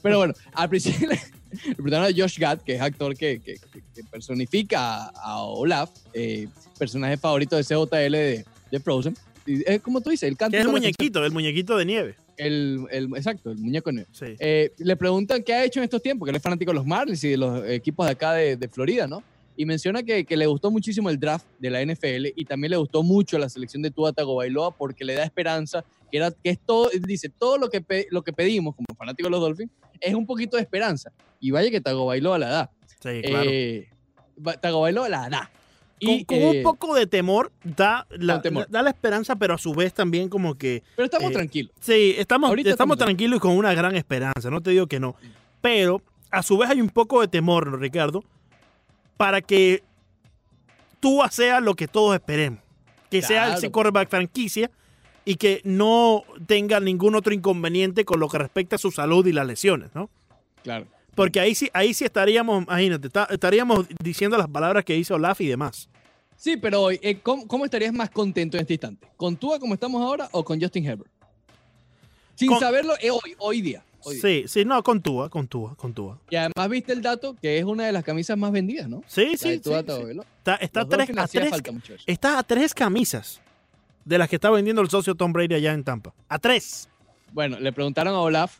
[SPEAKER 1] Pero bueno, al principio el personaje de Josh Gad, que es actor que, que- que- que personifica a, Olaf, eh, personaje favorito de CJL de, de Frozen. Es como tú dices, el canta
[SPEAKER 3] es el muñequito, el muñequito de nieve.
[SPEAKER 1] El, el- exacto, el muñeco negro.
[SPEAKER 3] Sí.
[SPEAKER 1] Eh, le preguntan qué ha hecho en estos tiempos, que él es fanático de los Marlins y de los equipos de acá de, de Florida, ¿no? Y menciona que, que le gustó muchísimo el draft de la NFL y también le gustó mucho la selección de Tua Tagovailoa porque le da esperanza, que, era, que es todo, dice, todo lo que, pe- lo que pedimos como fanáticos de los Dolphins es un poquito de esperanza. Y vaya que Tagovailoa la da.
[SPEAKER 3] Sí, claro.
[SPEAKER 1] Eh, va- Tagovailoa la da.
[SPEAKER 3] con,
[SPEAKER 1] Y,
[SPEAKER 3] con
[SPEAKER 1] eh,
[SPEAKER 3] un poco de temor da la,
[SPEAKER 1] con temor.
[SPEAKER 3] da la esperanza, pero a su vez también como que...
[SPEAKER 1] pero estamos
[SPEAKER 3] eh,
[SPEAKER 1] tranquilos.
[SPEAKER 3] Sí, estamos,
[SPEAKER 1] Ahorita
[SPEAKER 3] estamos tranquilos y con una gran esperanza, no te digo que no. Pero a su vez hay un poco de temor, ¿no, Ricardo, para que Tua sea lo que todos esperemos. Que sea ese quarterback franquicia y que no tenga ningún otro inconveniente con lo que respecta a su salud y las lesiones, ¿no?
[SPEAKER 1] Claro.
[SPEAKER 3] Porque ahí sí, ahí sí estaríamos, imagínate, estaríamos diciendo las palabras que hizo Olaf y demás.
[SPEAKER 1] Sí, pero eh, ¿cómo, cómo estarías más contento en este instante? ¿Con Tua como estamos ahora o con Justin Herbert? Sin
[SPEAKER 3] Con-
[SPEAKER 1] saberlo eh, hoy, hoy día. Hoy día.
[SPEAKER 3] Sí, sí, no, con Tua, con Tua, con Tua.
[SPEAKER 1] Y además viste el dato que es una de las camisas más vendidas, ¿no?
[SPEAKER 3] Sí,
[SPEAKER 1] La de
[SPEAKER 3] sí,
[SPEAKER 1] Tua
[SPEAKER 3] sí. Está, está
[SPEAKER 1] Los
[SPEAKER 3] tres, a tres- está a tres camisas de las que está vendiendo el socio Tom Brady allá en Tampa. A tres.
[SPEAKER 1] Bueno, le preguntaron a Olaf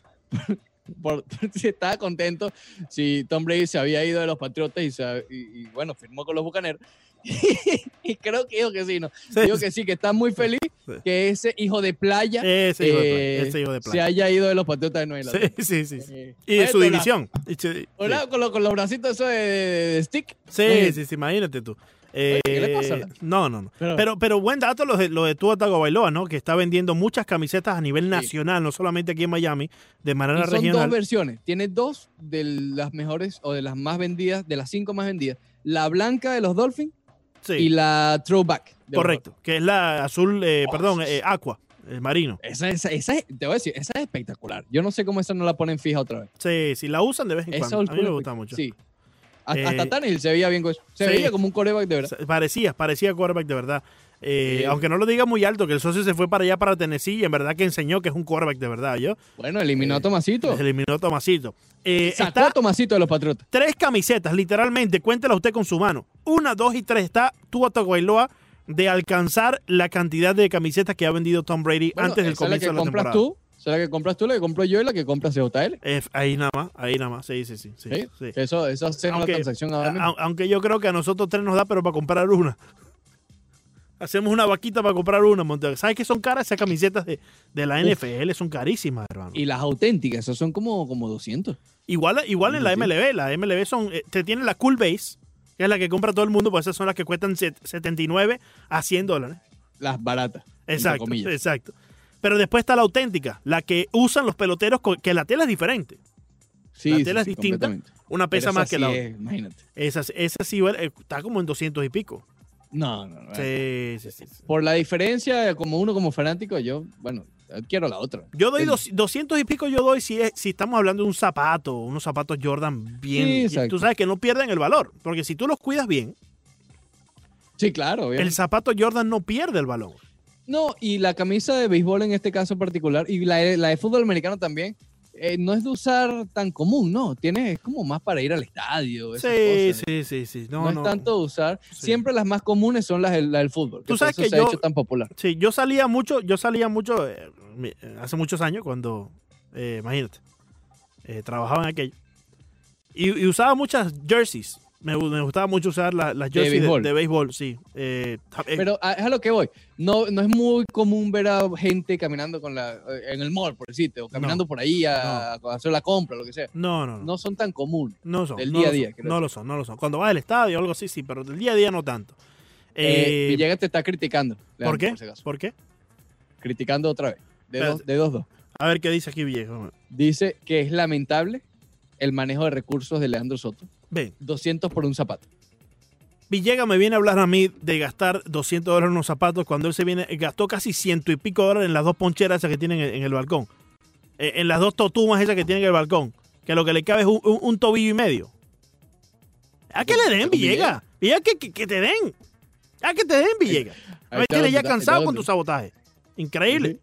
[SPEAKER 1] por, si estaba contento si Tom Brady se había ido de los Patriotas y, se- y- y, bueno, firmó con los Bucaneros. y creo que dijo que sí, ¿no?
[SPEAKER 3] Sí,
[SPEAKER 1] que sí, que está muy feliz
[SPEAKER 3] Sí.
[SPEAKER 1] que ese hijo de playa,
[SPEAKER 3] Ese hijo de playa, ese hijo de
[SPEAKER 1] se haya ido de los Patriotas de Nueva
[SPEAKER 3] Sí,
[SPEAKER 1] Inglaterra.
[SPEAKER 3] sí, sí. sí.
[SPEAKER 1] Eh,
[SPEAKER 3] Y de su división. Sí.
[SPEAKER 1] Olaf con, los- con los bracitos esos de, de- de stick.
[SPEAKER 3] Sí, sí, sí, imagínate tú. Eh,
[SPEAKER 1] ¿qué le pasa, Olaf?
[SPEAKER 3] no, no, no.
[SPEAKER 1] Pero-
[SPEAKER 3] Pero, pero buen dato lo de, lo de Tua Tagovailoa, ¿no? Que está vendiendo muchas camisetas a nivel nacional, no solamente aquí en Miami, de
[SPEAKER 1] Y
[SPEAKER 3] manera
[SPEAKER 1] son dos versiones. Tiene dos de las mejores o de las más vendidas, de las cinco más vendidas. La blanca de los Dolphins
[SPEAKER 3] Sí,
[SPEAKER 1] y la throwback.
[SPEAKER 3] correcto. Que es la azul, eh,
[SPEAKER 1] Oh,
[SPEAKER 3] perdón, eh, aqua, el marino.
[SPEAKER 1] Esa, esa, esa es- te voy a decir, esa es espectacular. Yo no sé cómo esa no la ponen fija otra vez.
[SPEAKER 3] Sí, sí, la usan de vez en
[SPEAKER 1] Esa
[SPEAKER 3] cuando. A mí me gusta mucho.
[SPEAKER 1] Sí. Hasta,
[SPEAKER 3] Eh,
[SPEAKER 1] hasta Tannehill se veía bien con eso. Se
[SPEAKER 3] sí.
[SPEAKER 1] veía como un coreback de verdad.
[SPEAKER 3] Parecía, parecía quarterback de verdad. Eh,
[SPEAKER 1] Sí.
[SPEAKER 3] Aunque no lo diga muy alto, que el socio se fue para allá, para Tennessee, y en verdad que enseñó que es un quarterback de verdad. Yo
[SPEAKER 1] Bueno, eliminó
[SPEAKER 3] Eh,
[SPEAKER 1] a Tomasito.
[SPEAKER 3] eliminó a Tomasito. Eh,
[SPEAKER 1] Sacó a Tomasito de los Patriotas.
[SPEAKER 3] tres camisetas, literalmente, cuéntela usted con su mano. Una, dos y tres. Está Tua Tagovailoa de alcanzar la cantidad de camisetas que ha vendido Tom Brady
[SPEAKER 1] Bueno,
[SPEAKER 3] antes del
[SPEAKER 1] es la
[SPEAKER 3] comienzo
[SPEAKER 1] que
[SPEAKER 3] de la
[SPEAKER 1] compras
[SPEAKER 3] temporada.
[SPEAKER 1] tú. Es la que compras tú, la que compro yo y la que compras CJL.
[SPEAKER 3] Eh, ahí nada más, ahí nada más. Sí, sí, sí. sí,
[SPEAKER 1] ¿Sí?
[SPEAKER 3] sí.
[SPEAKER 1] Eso, eso hace una transacción ahora mismo.
[SPEAKER 3] A- aunque yo creo que a nosotros tres nos da, pero para comprar una. Hacemos una vaquita para comprar una. ¿Sabes que son caras esas camisetas de, de la
[SPEAKER 1] Uf.
[SPEAKER 3] NFL? Son carísimas, hermano.
[SPEAKER 1] Y las auténticas, esos son como, como 200.
[SPEAKER 3] Igual, igual en la. MLB. La MLB son, eh, te tienen la Cool Base, que es la que compra todo el mundo, pues esas son las que cuestan set- 79 a 100 dólares.
[SPEAKER 1] Las baratas.
[SPEAKER 3] Exacto, exacto. Pero después está la auténtica, la que usan los peloteros, que la tela es diferente.
[SPEAKER 1] Sí,
[SPEAKER 3] la tela
[SPEAKER 1] sí,
[SPEAKER 3] es distinta. Una pesa
[SPEAKER 1] esa
[SPEAKER 3] más que la otra.
[SPEAKER 1] es, imagínate.
[SPEAKER 3] Esa, esa sí eh, está como en 200 y pico.
[SPEAKER 1] No, no, no.
[SPEAKER 3] Sí, sí, sí.
[SPEAKER 1] Por la diferencia, como uno como fanático, yo, bueno, quiero la otra.
[SPEAKER 3] Yo doy dos- 200 y pico, yo doy si, es, si estamos hablando de un zapato, unos zapatos Jordan bien. Tú sabes que no pierden el valor, porque si tú los cuidas bien,
[SPEAKER 1] Sí, claro.
[SPEAKER 3] el zapato Jordan no pierde el valor.
[SPEAKER 1] No, y la camisa de béisbol en este caso particular, y la, de- la de fútbol americano también, eh, no es de usar tan común, ¿no? Tiene, es como más para ir al estadio. esas
[SPEAKER 3] Sí,
[SPEAKER 1] cosas.
[SPEAKER 3] sí, sí, sí.
[SPEAKER 1] No,
[SPEAKER 3] No,
[SPEAKER 1] es tanto usar.
[SPEAKER 3] Sí.
[SPEAKER 1] Siempre las más comunes son las del, fútbol.
[SPEAKER 3] Tú
[SPEAKER 1] por
[SPEAKER 3] sabes
[SPEAKER 1] eso
[SPEAKER 3] que
[SPEAKER 1] se
[SPEAKER 3] yo-
[SPEAKER 1] ha hecho tan popular.
[SPEAKER 3] Sí, yo salía mucho, yo salía mucho eh, hace muchos años cuando, eh, imagínate, trabajaba en aquello. Y, y usaba muchas jerseys. Me, gu- me gustaba mucho usar la- las
[SPEAKER 1] De
[SPEAKER 3] jerseys de,
[SPEAKER 1] béisbol.
[SPEAKER 3] de béisbol, sí. Eh, eh,
[SPEAKER 1] Pero a- es a lo que voy. No, no es muy común ver a gente caminando con la, eh, en el mall, por decirte, o caminando por ahí a, a hacer la compra, lo que sea.
[SPEAKER 3] no, no, no.
[SPEAKER 1] No son tan comunes.
[SPEAKER 3] No son.
[SPEAKER 1] del día a día,
[SPEAKER 3] son, No lo son, no lo son. Cuando vas al estadio o algo así, sí, pero del día a día no tanto.
[SPEAKER 1] Eh,
[SPEAKER 3] Eh,
[SPEAKER 1] Villegas te está criticando.
[SPEAKER 3] ¿Por
[SPEAKER 1] Leandro,
[SPEAKER 3] qué?
[SPEAKER 1] por acaso.
[SPEAKER 3] ¿Por qué?
[SPEAKER 1] Criticando otra vez. De
[SPEAKER 3] Espérate.
[SPEAKER 1] dos, de dos, dos.
[SPEAKER 3] A ver qué dice aquí Villejo.
[SPEAKER 1] Dice que es lamentable el manejo de recursos de Leandro Soto.
[SPEAKER 3] Ven,
[SPEAKER 1] 200 por un zapato.
[SPEAKER 3] Villegas me viene a hablar a mí de gastar 200 dólares en unos zapatos cuando él se viene, gastó casi ciento y pico dólares en las dos poncheras esas que tienen en, el balcón. Eh, en las dos totumas esas que tienen en el balcón. Que lo que le cabe es un, un- un tobillo y medio. ¿A qué le den,
[SPEAKER 1] ¿Con
[SPEAKER 3] Villegas? Villegas, que, que, que te den. ¿A que te den, Villegas? A ver, ya cansado con tu sabotaje. Increíble.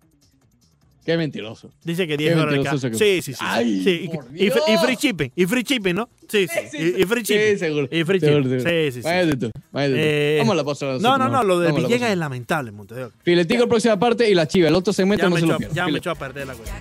[SPEAKER 1] Sí. Qué mentiroso.
[SPEAKER 3] Dice que
[SPEAKER 1] Qué
[SPEAKER 3] 10 dólares
[SPEAKER 1] mentiroso
[SPEAKER 3] cada.
[SPEAKER 1] ese
[SPEAKER 3] Sí, sí, sí.
[SPEAKER 1] Ay,
[SPEAKER 3] sí. Y-
[SPEAKER 1] por
[SPEAKER 3] y, fr- y
[SPEAKER 1] Dios.
[SPEAKER 3] free shipping. Y free shipping, ¿no? Sí, sí.
[SPEAKER 1] Sí,
[SPEAKER 3] y, y free shipping.
[SPEAKER 1] Sí, seguro.
[SPEAKER 3] Y free shipping.
[SPEAKER 1] seguro.
[SPEAKER 3] Sí, sí, sí.
[SPEAKER 1] Váyate tú, váyate tú.
[SPEAKER 3] Eh,
[SPEAKER 1] Vamos a la pausa.
[SPEAKER 3] No, no, no. Lo de
[SPEAKER 1] la
[SPEAKER 3] Villegas es lamentable, Montevideo.
[SPEAKER 1] Filetico, próxima parte y la chiva. El otro segmento
[SPEAKER 3] Ya
[SPEAKER 1] no
[SPEAKER 3] me
[SPEAKER 1] se lo
[SPEAKER 3] ya me echó a perder la cuenta.